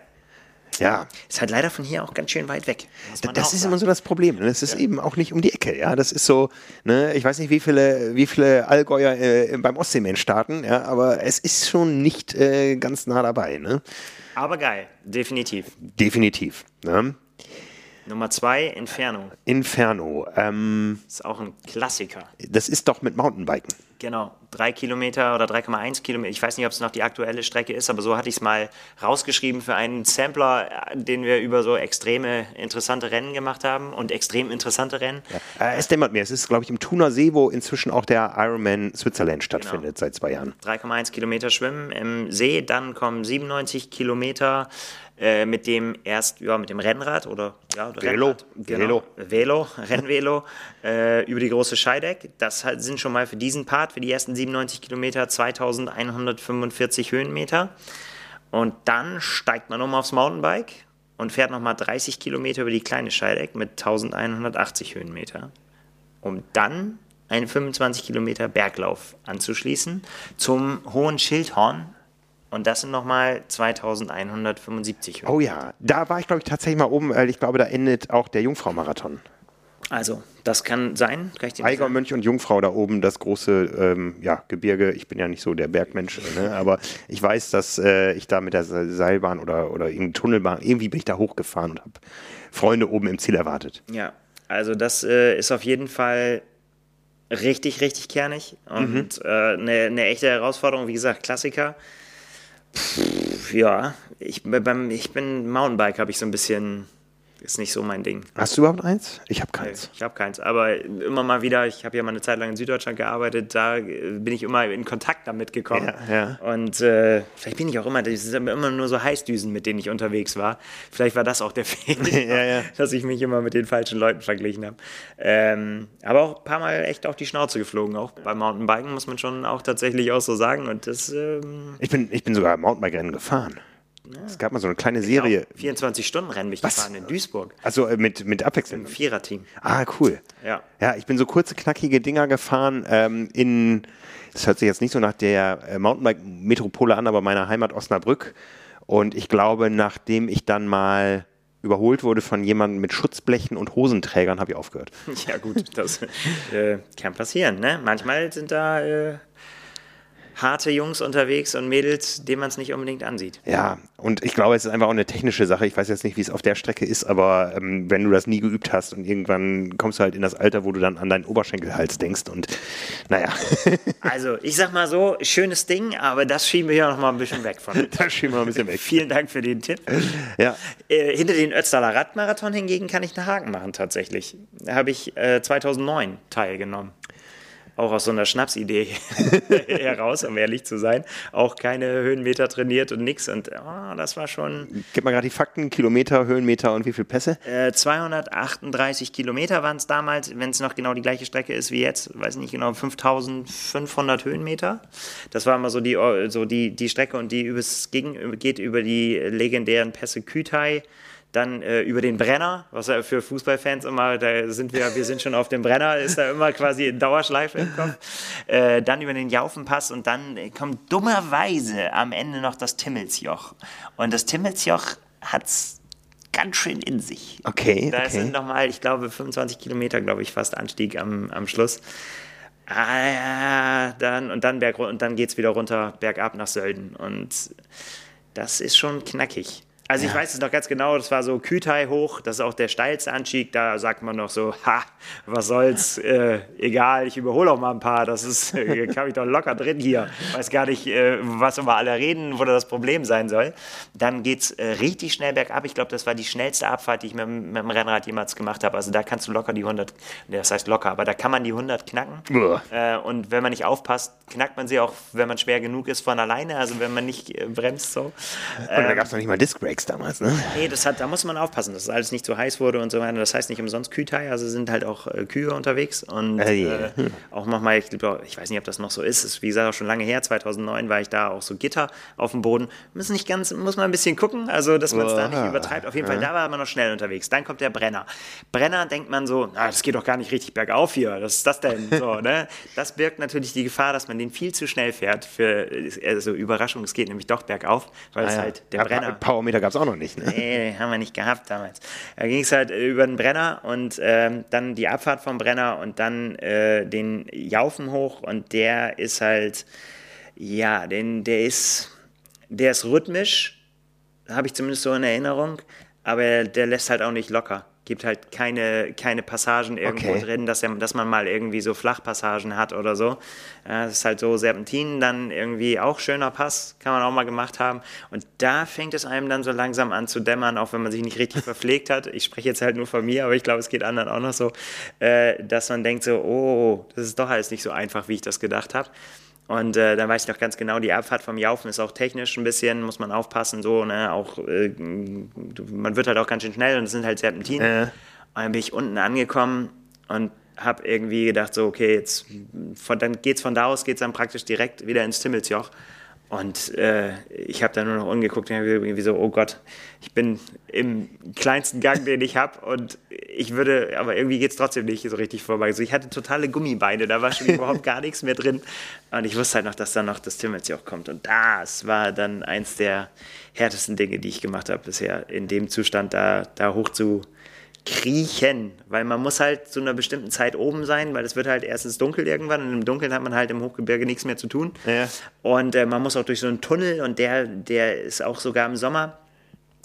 Ja. Ist halt leider von hier auch ganz schön weit weg. Das ist sagen. immer so das Problem. Ne? Das ist ja. eben auch nicht um die Ecke. Ja, das ist so, ne? ich weiß nicht, wie viele, wie viele Allgäuer äh, beim Ostseeman starten, ja, aber es ist schon nicht äh, ganz nah dabei. Ne? Aber geil, definitiv. Definitiv. Ne? Nummer zwei, Inferno. Inferno. Ähm, ist auch ein Klassiker. Das ist doch mit Mountainbiken. Genau, drei Kilometer oder 3,1 Kilometer. Ich weiß nicht, ob es noch die aktuelle Strecke ist, aber so hatte ich es mal rausgeschrieben für einen Sampler, den wir über so extreme interessante Rennen gemacht haben und extrem interessante Rennen. Ja. Äh, es dämmert mir. Es ist, glaube ich, im Thuner See, wo inzwischen auch der Ironman Switzerland stattfindet genau. seit zwei Jahren. 3,1 Kilometer schwimmen im See, dann kommen 97 Kilometer äh, mit dem erst, ja, mit dem Rennrad oder ja, Velo. Rennrad, genau, Velo. Velo, [laughs] Rennvelo äh, über die große Scheideck. Das sind schon mal für diesen Part, für die ersten 97 Kilometer 2145 Höhenmeter. Und dann steigt man um aufs Mountainbike und fährt nochmal 30 Kilometer über die kleine Scheideck mit 1180 Höhenmeter. Um dann einen 25 Kilometer Berglauf anzuschließen zum Hohen Schildhorn und das sind nochmal 2175 Höhen. Oh ja, da war ich, glaube ich, tatsächlich mal oben, weil ich glaube, da endet auch der Jungfrau-Marathon. Also, das kann sein. Kann Eiger, Mönch und Jungfrau da oben, das große ähm, ja, Gebirge. Ich bin ja nicht so der Bergmensch, ne? aber ich weiß, dass äh, ich da mit der Seilbahn oder, oder irgendeine Tunnelbahn, irgendwie bin ich da hochgefahren und habe Freunde oben im Ziel erwartet. Ja, also das äh, ist auf jeden Fall richtig, richtig kernig und mhm. äh, eine, eine echte Herausforderung. Wie gesagt, Klassiker. Pff, ja, ich, beim, ich bin Mountainbike, habe ich so ein bisschen ist nicht so mein Ding. Hast du überhaupt eins? Ich habe keins. Ich habe keins. Aber immer mal wieder, ich habe ja mal eine Zeit lang in Süddeutschland gearbeitet, da bin ich immer in Kontakt damit gekommen. Ja, ja. Und äh, vielleicht bin ich auch immer, das sind immer nur so Heißdüsen, mit denen ich unterwegs war. Vielleicht war das auch der [laughs] Fehler, [laughs] ja, ja. dass ich mich immer mit den falschen Leuten verglichen habe. Ähm, aber auch ein paar Mal echt auf die Schnauze geflogen. Auch beim Mountainbiken muss man schon auch tatsächlich auch so sagen. Und das, ähm ich, bin, ich bin sogar Mountainbike-Rennen gefahren. Es gab mal so eine kleine Serie. 24-Stunden-Rennen bin ich Was? gefahren in Duisburg. Also äh, mit, mit Abwechslung. Im Viererteam. Ah, cool. Ja. Ja, ich bin so kurze, knackige Dinger gefahren ähm, in, das hört sich jetzt nicht so nach der äh, Mountainbike-Metropole an, aber meiner Heimat Osnabrück. Und ich glaube, nachdem ich dann mal überholt wurde von jemandem mit Schutzblechen und Hosenträgern, habe ich aufgehört. [laughs] Ja, gut, das äh, kann passieren. Ne? Manchmal sind da äh, harte Jungs unterwegs und Mädels, denen man es nicht unbedingt ansieht. Ja, und ich glaube, es ist einfach auch eine technische Sache. Ich weiß jetzt nicht, wie es auf der Strecke ist, aber ähm, wenn du das nie geübt hast und irgendwann kommst du halt in das Alter, wo du dann an deinen Oberschenkelhals denkst und naja, [laughs] Also, ich sag mal so, schönes Ding, aber das schieben wir ja noch mal ein bisschen weg von. [laughs] da schieben wir ein bisschen weg. Vielen Dank für den Tipp. Ja, Äh, hinter den Ötztaler Radmarathon hingegen kann ich einen Haken machen, tatsächlich. Da habe ich äh, 2009 teilgenommen. Auch aus so einer Schnapsidee [laughs] heraus, um ehrlich zu sein. Auch keine Höhenmeter trainiert und nix. Und oh, das war schon gib mal gerade die Fakten, Kilometer, Höhenmeter und wie viel Pässe? äh, 238 Kilometer waren es damals, wenn es noch genau die gleiche Strecke ist wie jetzt, weiß nicht genau, 5500 Höhenmeter. Das war immer so die, so die, die Strecke und die übers, ging, geht über die legendären Pässe Kütai, dann äh, über den Brenner, was ja für Fußballfans immer, da sind wir, wir sind schon auf dem Brenner, ist da immer quasi in Dauerschleife im Kopf. Äh, dann über den Jaufenpass und dann kommt dummerweise am Ende noch das Timmelsjoch. Und das Timmelsjoch hat's ganz schön in sich. Okay, Da okay. sind nochmal, ich glaube, 25 Kilometer, glaube ich, fast Anstieg am, am Schluss. Ah, ja, dann, und dann, berg, und dann geht es wieder runter, bergab nach Sölden. Und das ist schon knackig. Also ich weiß es noch ganz genau, das war so Kütai hoch, das ist auch der steilste Anstieg, da sagt man noch so, ha, was soll's, äh, egal, ich überhole auch mal ein paar, das ist, äh, [laughs] kann ich doch locker drin hier. Weiß gar nicht, äh, was immer alle reden, wo da das Problem sein soll. Dann geht's äh, richtig schnell bergab, ich glaube, das war die schnellste Abfahrt, die ich mit, dem- mit dem Rennrad jemals gemacht habe. Also da kannst du locker die 100, ne, das heißt locker, aber da kann man die 100 knacken. Äh, und wenn man nicht aufpasst, knackt man sie auch, wenn man schwer genug ist, von alleine, also wenn man nicht äh, bremst so. Und da gab es noch nicht mal Disc Brakes damals, ne? Nee, das hat, da muss man aufpassen, dass das alles nicht zu heiß wurde und so weiter. Das heißt nicht umsonst Kühtei, also sind halt auch äh, Kühe unterwegs und Ah, yeah. äh, auch nochmal, ich, ich weiß nicht, ob das noch so ist, ist wie gesagt auch schon lange her, 2009 war ich da auch so Gitter auf dem Boden. Müssen nicht ganz, muss man ein bisschen gucken, also dass man es da nicht übertreibt. Auf jeden Fall, da war man noch schnell unterwegs. Dann kommt der Brenner. Brenner denkt man so, na, das geht doch gar nicht richtig bergauf hier, was ist das denn? So, [laughs] ne? Das birgt natürlich die Gefahr, dass man den viel zu schnell fährt. Für, also Überraschung, es geht nämlich doch bergauf, weil es Ah, ja. halt der Ja, Brenner. Powermeter gab es auch noch nicht, ne? Nee, haben wir nicht gehabt damals. Da ging es halt äh, über den Brenner und ähm, dann die Abfahrt vom Brenner und dann äh, den Jaufen hoch und der ist halt, ja, den, der ist, der ist rhythmisch, habe ich zumindest so in Erinnerung, aber der lässt halt auch nicht locker. Gibt halt keine, keine Passagen irgendwo Okay. drin, dass, er, dass man mal irgendwie so Flachpassagen hat oder so. Das ist halt so Serpentinen, dann irgendwie auch schöner Pass, kann man auch mal gemacht haben. Und da fängt es einem dann so langsam an zu dämmern, auch wenn man sich nicht richtig [laughs] verpflegt hat. Ich spreche jetzt halt nur von mir, aber ich glaube, es geht anderen auch noch so, äh, dass man denkt so, oh, das ist doch alles nicht so einfach, wie ich das gedacht habe. Und äh, dann weiß ich noch ganz genau, die Abfahrt vom Jaufen ist auch technisch ein bisschen, muss man aufpassen, so, ne, auch, äh, man wird halt auch ganz schön schnell und es sind halt Serpentinen. Äh. Und dann bin ich unten angekommen und habe irgendwie gedacht, so, okay, jetzt, von, dann geht's von da aus, geht's dann praktisch direkt wieder ins Timmelsjoch. Und äh, ich habe dann nur noch umgeguckt und irgendwie so, oh Gott, ich bin im kleinsten Gang, den ich habe und ich würde, aber irgendwie geht es trotzdem nicht so richtig vorbei. Also ich hatte totale Gummibeine, da war schon [laughs] überhaupt gar nichts mehr drin. Und ich wusste halt noch, dass dann noch das Timmelsjoch kommt. Und das war dann eins der härtesten Dinge, die ich gemacht habe bisher, in dem Zustand da, da hoch zu kriechen, weil man muss halt zu einer bestimmten Zeit oben sein, weil es wird halt erstens dunkel irgendwann und im Dunkeln hat man halt im Hochgebirge nichts mehr zu tun. Ja. Und äh, man muss auch durch so einen Tunnel und der, der ist auch sogar im Sommer.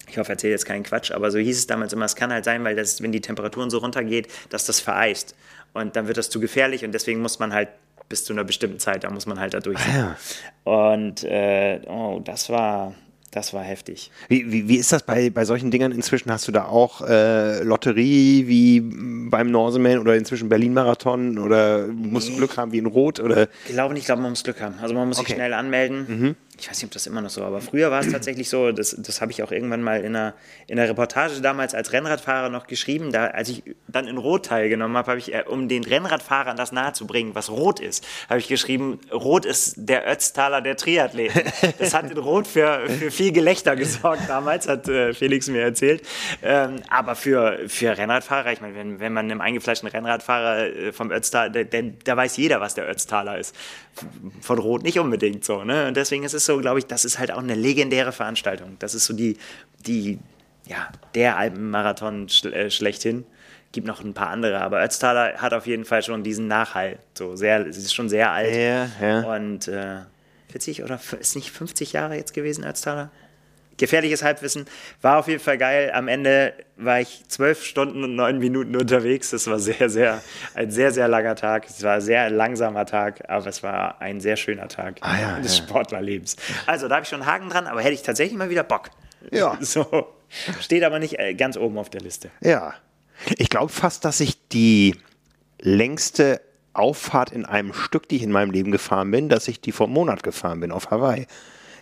Ich hoffe, ich erzähle jetzt keinen Quatsch, aber so hieß es damals immer, es kann halt sein, weil das, wenn die Temperaturen so runtergeht, dass das vereist. Und dann wird das zu gefährlich und deswegen muss man halt bis zu einer bestimmten Zeit, da muss man halt da durch. Ja. Und äh, oh, das war, das war heftig. Wie, wie, wie ist das bei, bei solchen Dingern inzwischen? Hast du da auch äh, Lotterie wie beim Norseman oder inzwischen Berlin-Marathon oder musst du Glück haben wie in Rot? Oder? Ich glaube nicht, ich glaube, man muss Glück haben. Also man muss Okay. sich schnell anmelden. Ich weiß nicht, ob das immer noch so, aber früher war es tatsächlich so, das, das habe ich auch irgendwann mal in einer, in einer Reportage damals als Rennradfahrer noch geschrieben, da, als ich dann in Rot teilgenommen habe, habe ich, äh, um den Rennradfahrern das nahezubringen, was Rot ist, habe ich geschrieben, Rot ist der Ötztaler der Triathleten. Das hat in Rot für, für viel Gelächter gesorgt damals, hat äh, Felix mir erzählt. Ähm, aber für, für Rennradfahrer, ich meine, wenn, wenn man einem eingefleischten Rennradfahrer äh, vom Ötztaler, da weiß jeder, was der Ötztaler ist. Von Rot nicht unbedingt so. Ne? Und deswegen ist es so, glaube ich, das ist halt auch eine legendäre Veranstaltung. Das ist so die, die ja, der Alpenmarathon äh, schlechthin. Gibt noch ein paar andere, aber Ötztaler hat auf jeden Fall schon diesen Nachhall. So sehr, es ist schon sehr alt. Ja, ja. Und äh, 40 oder ist nicht 50 Jahre jetzt gewesen, Ötztaler? Gefährliches Halbwissen. War auf jeden Fall geil. Am Ende war ich zwölf Stunden und neun Minuten unterwegs. Das war sehr, sehr, ein sehr, sehr langer Tag. Es war ein sehr langsamer Tag, aber es war ein sehr schöner Tag ah, ja, des ja. Sportlerlebens. Also da habe ich schon einen Haken dran, aber hätte ich tatsächlich mal wieder Bock. Ja. [laughs] So. Steht aber nicht äh, ganz oben auf der Liste. Ja. Ich glaube fast, dass ich die längste Auffahrt in einem Stück, die ich in meinem Leben gefahren bin, dass ich die vor einem Monat gefahren bin auf Hawaii.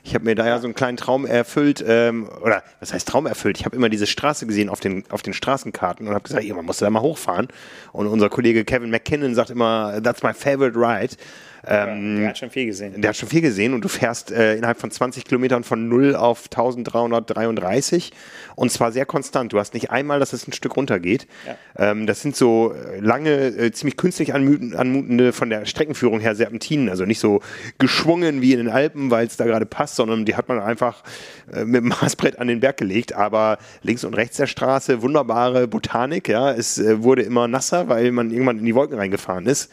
Ich habe mir da ja so einen kleinen Traum erfüllt, ähm, oder was heißt Traum erfüllt? Ich habe immer diese Straße gesehen auf den, auf den Straßenkarten und habe gesagt, man muss da mal hochfahren. Und unser Kollege Kevin McKinnon sagt immer, that's my favorite ride. Ähm, der hat schon viel gesehen. Der hat schon viel gesehen und du fährst äh, innerhalb von 20 Kilometern von 0 auf 1333 und zwar sehr konstant. Du hast nicht einmal, dass es ein Stück runtergeht. Ja. Ähm, das sind so äh, lange, äh, ziemlich künstlich anmutende von der Streckenführung her Serpentinen, also nicht so geschwungen wie in den Alpen, weil es da gerade passt, sondern die hat man einfach äh, mit dem [laughs] Maßbrett an den Berg gelegt. Aber links und rechts der Straße wunderbare Botanik. Ja, es äh, wurde immer nasser, weil man irgendwann in die Wolken reingefahren ist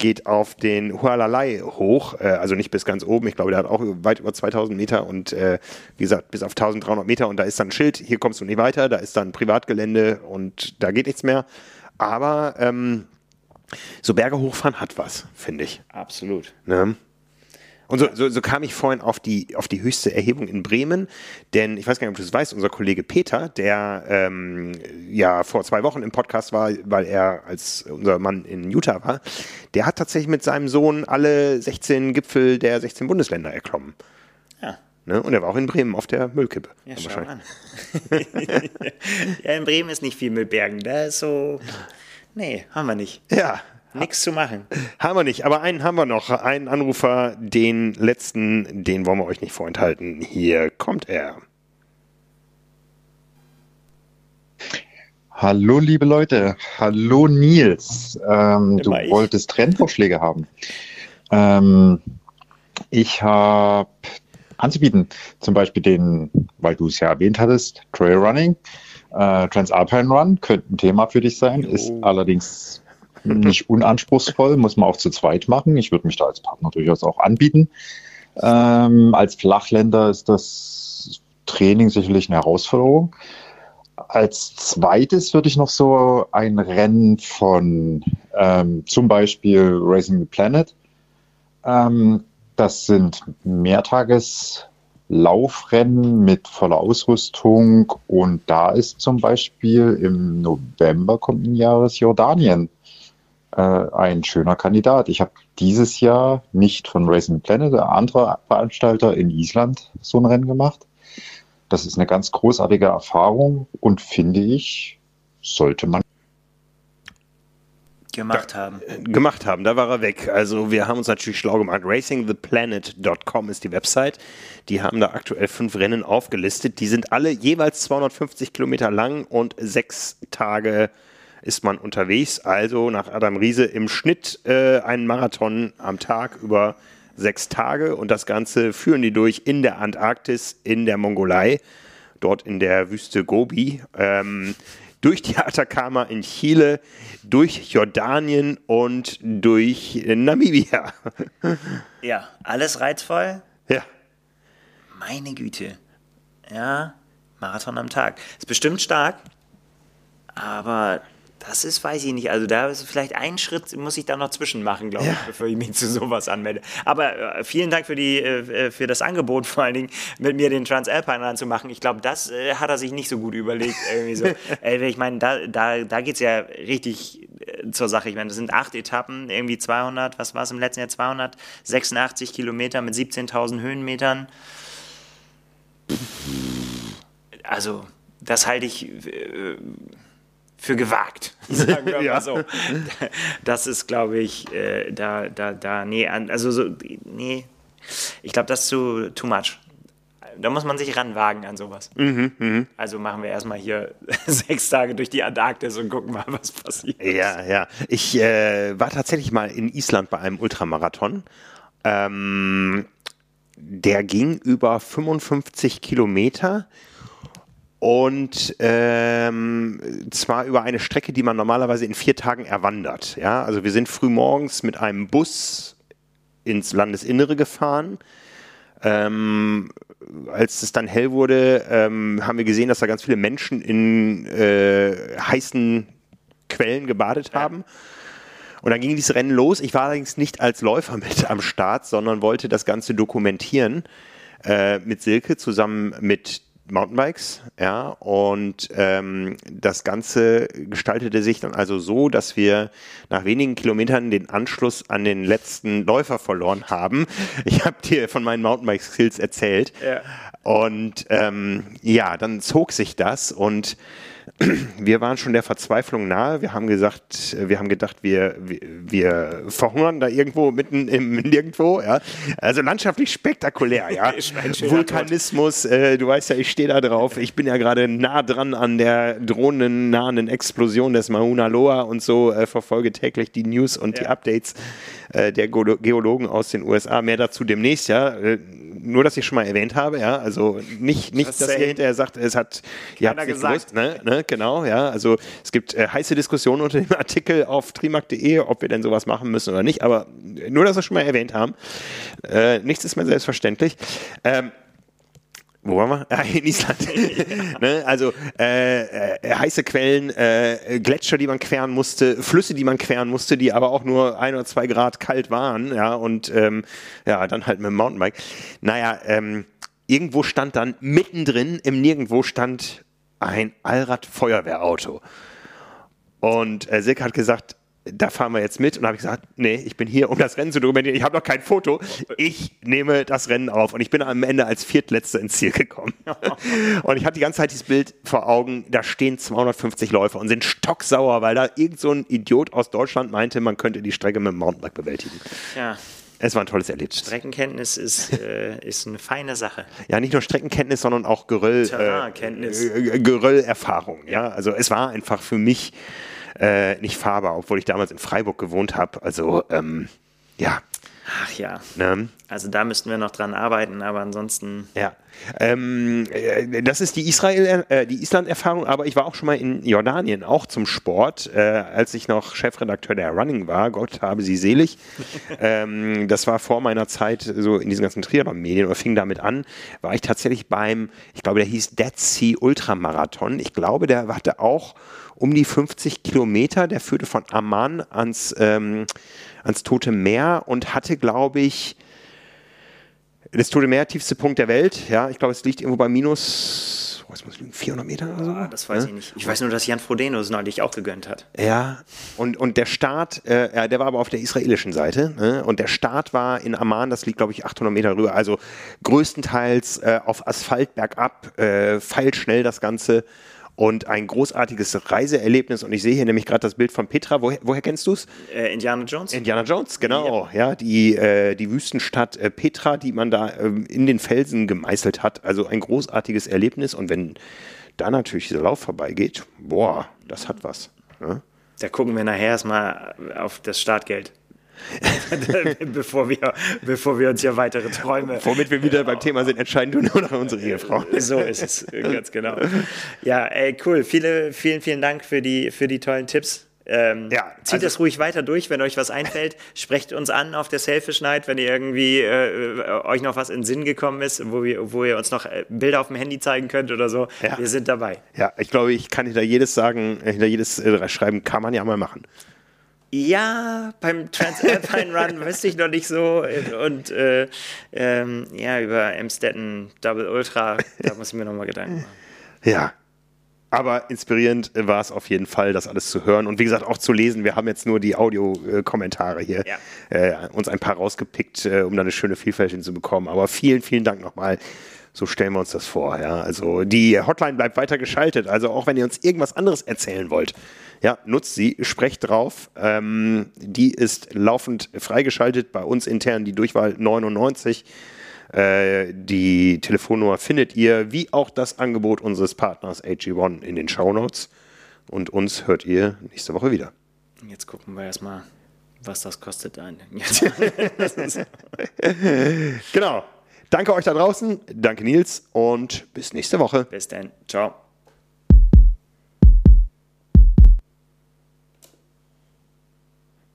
geht auf den Hualalai hoch, äh, also nicht bis ganz oben, ich glaube, der hat auch weit über 2000 Meter und äh, wie gesagt, bis auf 1300 Meter und da ist dann ein Schild, hier kommst du nicht weiter, da ist dann Privatgelände und da geht nichts mehr. Aber ähm, so Berge hochfahren hat was, finde ich. Absolut. Ne? Und so, so, so, kam ich vorhin auf die, auf die höchste Erhebung in Bremen, denn ich weiß gar nicht, ob du es weißt, unser Kollege Peter, der ähm, ja vor zwei Wochen im Podcast war, weil er als unser Mann in Utah war, der hat tatsächlich mit seinem Sohn alle 16 Gipfel der 16 Bundesländer erklommen. Ja. Ne? Und er war auch in Bremen auf der Müllkippe. Ja, schau an. [laughs] ja, in Bremen ist nicht viel mit Bergen. Da ist so. Nee, haben wir nicht. Ja, Nichts zu machen. Haben wir nicht, aber einen haben wir noch. Einen Anrufer, den letzten, den wollen wir euch nicht vorenthalten. Hier kommt er. Hallo, liebe Leute. Hallo, Nils. Ähm, du ich. wolltest Trendvorschläge haben. Ähm, ich habe anzubieten, zum Beispiel den, weil du es ja erwähnt hattest, Trailrunning. Äh, Transalpine Run könnte ein Thema für dich sein, oh. ist allerdings nicht unanspruchsvoll, muss man auch zu zweit machen. Ich würde mich da als Partner durchaus auch anbieten. Ähm, als Flachländer ist das Training sicherlich eine Herausforderung. Als zweites würde ich noch so ein Rennen von ähm, zum Beispiel Racing the Planet. Ähm, das sind Mehrtageslaufrennen mit voller Ausrüstung und da ist zum Beispiel im November kommenden Jahres Jordanien äh, ein schöner Kandidat. Ich habe dieses Jahr nicht von Racing Planet, der andere Veranstalter in Island, so ein Rennen gemacht. Das ist eine ganz großartige Erfahrung und finde ich, sollte man gemacht haben. Da, äh, gemacht haben, da war er weg. Also wir haben uns natürlich schlau gemacht. RacingThePlanet.com ist die Website. Die haben da aktuell fünf Rennen aufgelistet. Die sind alle jeweils 250 Kilometer lang und sechs Tage ist man unterwegs. Also nach Adam Riese im Schnitt äh, einen Marathon am Tag über sechs Tage und das Ganze führen die durch in der Antarktis, in der Mongolei, dort in der Wüste Gobi, ähm, durch die Atacama in Chile, durch Jordanien und durch Namibia. [laughs] Ja, alles reizvoll. Ja. Meine Güte. Ja, Marathon am Tag. Ist bestimmt stark, aber das ist, weiß ich nicht. Also da ist vielleicht ein Schritt, muss ich da noch zwischen machen, glaube ich, bevor ich mich zu sowas anmelde. Aber äh, vielen Dank für, die, äh, äh, für das Angebot, [laughs] vor allen Dingen mit mir den Transalpine ranzumachen. Ich glaube, das äh, hat er sich nicht so gut überlegt. Irgendwie so. [laughs] ich meine, da, da, da geht es ja richtig zur Sache. Ich meine, das sind acht Etappen, irgendwie 200, was war es im letzten Jahr, 286 Kilometer mit 17.000 Höhenmetern. Also, das halte ich äh, für gewagt, [laughs] sagen wir [laughs] ja. mal so. Das ist, glaube ich, äh, da, da, da, nee, also so, nee, ich glaube, das ist zu too much. Da muss man sich ranwagen an sowas. Mhm, mh. Also machen wir erstmal hier [laughs] sechs Tage durch die Antarktis und gucken mal, was passiert. Ja, ja. Ich äh, war tatsächlich mal in Island bei einem Ultramarathon. Ähm, der ging über 55 Kilometer und ähm, zwar über eine Strecke, die man normalerweise in vier Tagen erwandert. Ja, also wir sind frühmorgens mit einem Bus ins Landesinnere gefahren. Ähm, als es dann hell wurde, ähm, haben wir gesehen, dass da ganz viele Menschen in äh, heißen Quellen gebadet haben. Und dann ging dieses Rennen los. Ich war allerdings nicht als Läufer mit am Start, sondern wollte das Ganze dokumentieren äh, mit Silke zusammen mit Mountainbikes, ja, und ähm, das Ganze gestaltete sich dann also so, dass wir nach wenigen Kilometern den Anschluss an den letzten Läufer verloren haben. Ich habe dir von meinen Mountainbike-Skills erzählt. Ja. Und ähm, ja, dann zog sich das und wir waren schon der Verzweiflung nahe. Wir haben gesagt, wir haben gedacht, wir, wir, wir verhungern da irgendwo mitten im [laughs] Nirgendwo. Ja. Also landschaftlich spektakulär, ja. [laughs] Vulkanismus, äh, du weißt ja, ich stehe da drauf. Ich bin ja gerade nah dran an der drohenden, nahenden Explosion des Mauna Loa und so äh, verfolge täglich die News und ja. die Updates äh, der Geologen aus den USA. Mehr dazu demnächst, ja. Nur, dass ich schon mal erwähnt habe, ja. Also nicht, nicht dass ihr hinterher sagt, es hat, ihr habt gesagt. Gewusst, ne? ne? Genau, ja. Also es gibt äh, heiße Diskussionen unter dem Artikel auf trimark.de, ob wir denn sowas machen müssen oder nicht. Aber nur, dass wir schon mal erwähnt haben. Äh, nichts ist mir selbstverständlich. Ähm, wo waren wir? [laughs] Ah, in Island. [laughs] ne? Also äh, äh, heiße Quellen, äh, Gletscher, die man queren musste, Flüsse, die man queren musste, die aber auch nur ein oder zwei Grad kalt waren, ja, und ähm, ja, dann halt mit dem Mountainbike. Naja, ähm, irgendwo stand dann mittendrin im Nirgendwo stand ein Allrad-Feuerwehrauto. Und äh, Silke hat gesagt, da fahren wir jetzt mit. Und habe ich gesagt, nee, ich bin hier, um das Rennen zu dokumentieren. Ich habe noch kein Foto. Ich nehme das Rennen auf. Und ich bin am Ende als Viertletzter ins Ziel gekommen. [laughs] und ich hatte die ganze Zeit dieses Bild vor Augen. Da stehen 250 Läufer und sind stocksauer, weil da irgend so ein Idiot aus Deutschland meinte, man könnte die Strecke mit dem Mountainbike bewältigen. Ja. Es war ein tolles Erlebnis. Streckenkenntnis ist, äh, ist eine feine Sache. Ja, nicht nur Streckenkenntnis, sondern auch Geröll, Terrainkenntnis. Äh, Geröllerfahrung. Ja, also es war einfach für mich äh, nicht fahrbar, obwohl ich damals in Freiburg gewohnt habe. Also ähm, ja. Ach ja. Ne? Also da müssten wir noch dran arbeiten, aber ansonsten. Ja. Ähm, äh, das ist die Israel, äh, die Island-Erfahrung, aber ich war auch schon mal in Jordanien, auch zum Sport, äh, als ich noch Chefredakteur der Running war. Gott habe sie selig. [laughs] ähm, das war vor meiner Zeit so in diesen ganzen Triathlon-Medien oder fing damit an. War ich tatsächlich beim, ich glaube, der hieß Dead Sea Ultramarathon. Ich glaube, der hatte auch um die 50 Kilometer. Der führte von Amman ans, ähm, ans Tote Meer und hatte, glaube ich, das Tote Meer, tiefste Punkt der Welt. Ja, ich glaube, es liegt irgendwo bei minus, was muss liegen, 400 Meter oder so. Ah, das weiß ja? ich nicht. Ich weiß nur, dass Jan Frodeno es neulich auch gegönnt hat. Ja, und, und der Start, äh, der war aber auf der israelischen Seite. Ne? Und der Start war in Amman, das liegt, glaube ich, 800 Meter rüber. Also größtenteils äh, auf Asphalt bergab, äh, feilschnell das Ganze und ein großartiges Reiseerlebnis. Und ich sehe hier nämlich gerade das Bild von Petra. Woher, woher kennst du es? Äh, Indiana Jones. Indiana Jones, genau. Ja, ja die, äh, die Wüstenstadt äh, Petra, die man da ähm, in den Felsen gemeißelt hat. Also ein großartiges Erlebnis. Und wenn da natürlich dieser Lauf vorbeigeht, boah, das hat was. Ne? Da gucken wir nachher erstmal auf das Startgeld. [laughs] bevor, wir, bevor wir uns ja weitere Träume. Womit wir wieder beim Thema sind, entscheiden du nur noch unsere Ehefrau. [laughs] So ist es, ganz genau. Ja, ey, cool. Viele, vielen, vielen Dank für die, für die tollen Tipps. Ähm, ja, zieht also, das ruhig weiter durch, wenn euch was einfällt. Sprecht uns an auf der Selfish Night, wenn ihr irgendwie äh, euch noch was in den Sinn gekommen ist, wo, wir, wo ihr uns noch äh, Bilder auf dem Handy zeigen könnt oder so. Ja. Wir sind dabei. Ja, ich glaube, ich kann hinter jedes sagen, hinter jedes äh, schreiben, kann man ja mal machen. Ja, beim Transalpine [laughs] Run wüsste ich noch nicht so. Und äh, ähm, ja, über Amstetten Double Ultra, da muss ich mir nochmal Gedanken machen. Ja. Aber inspirierend war es auf jeden Fall, das alles zu hören und wie gesagt auch zu lesen. Wir haben jetzt nur die Audiokommentare hier ja. äh, uns ein paar rausgepickt, äh, um da eine schöne Vielfalt hinzubekommen. Aber vielen, vielen Dank nochmal. So stellen wir uns das vor. Ja. Also die Hotline bleibt weiter geschaltet. Also auch wenn ihr uns irgendwas anderes erzählen wollt, ja, nutzt sie, sprecht drauf. Ähm, die ist laufend freigeschaltet bei uns intern, die Durchwahl 99. Äh, die Telefonnummer findet ihr, wie auch das Angebot unseres Partners AG1 in den Shownotes. Und uns hört ihr nächste Woche wieder. Jetzt gucken wir erstmal, was das kostet. [laughs] genau. Danke euch da draußen. Danke Nils und bis nächste Woche. Bis dann. Ciao.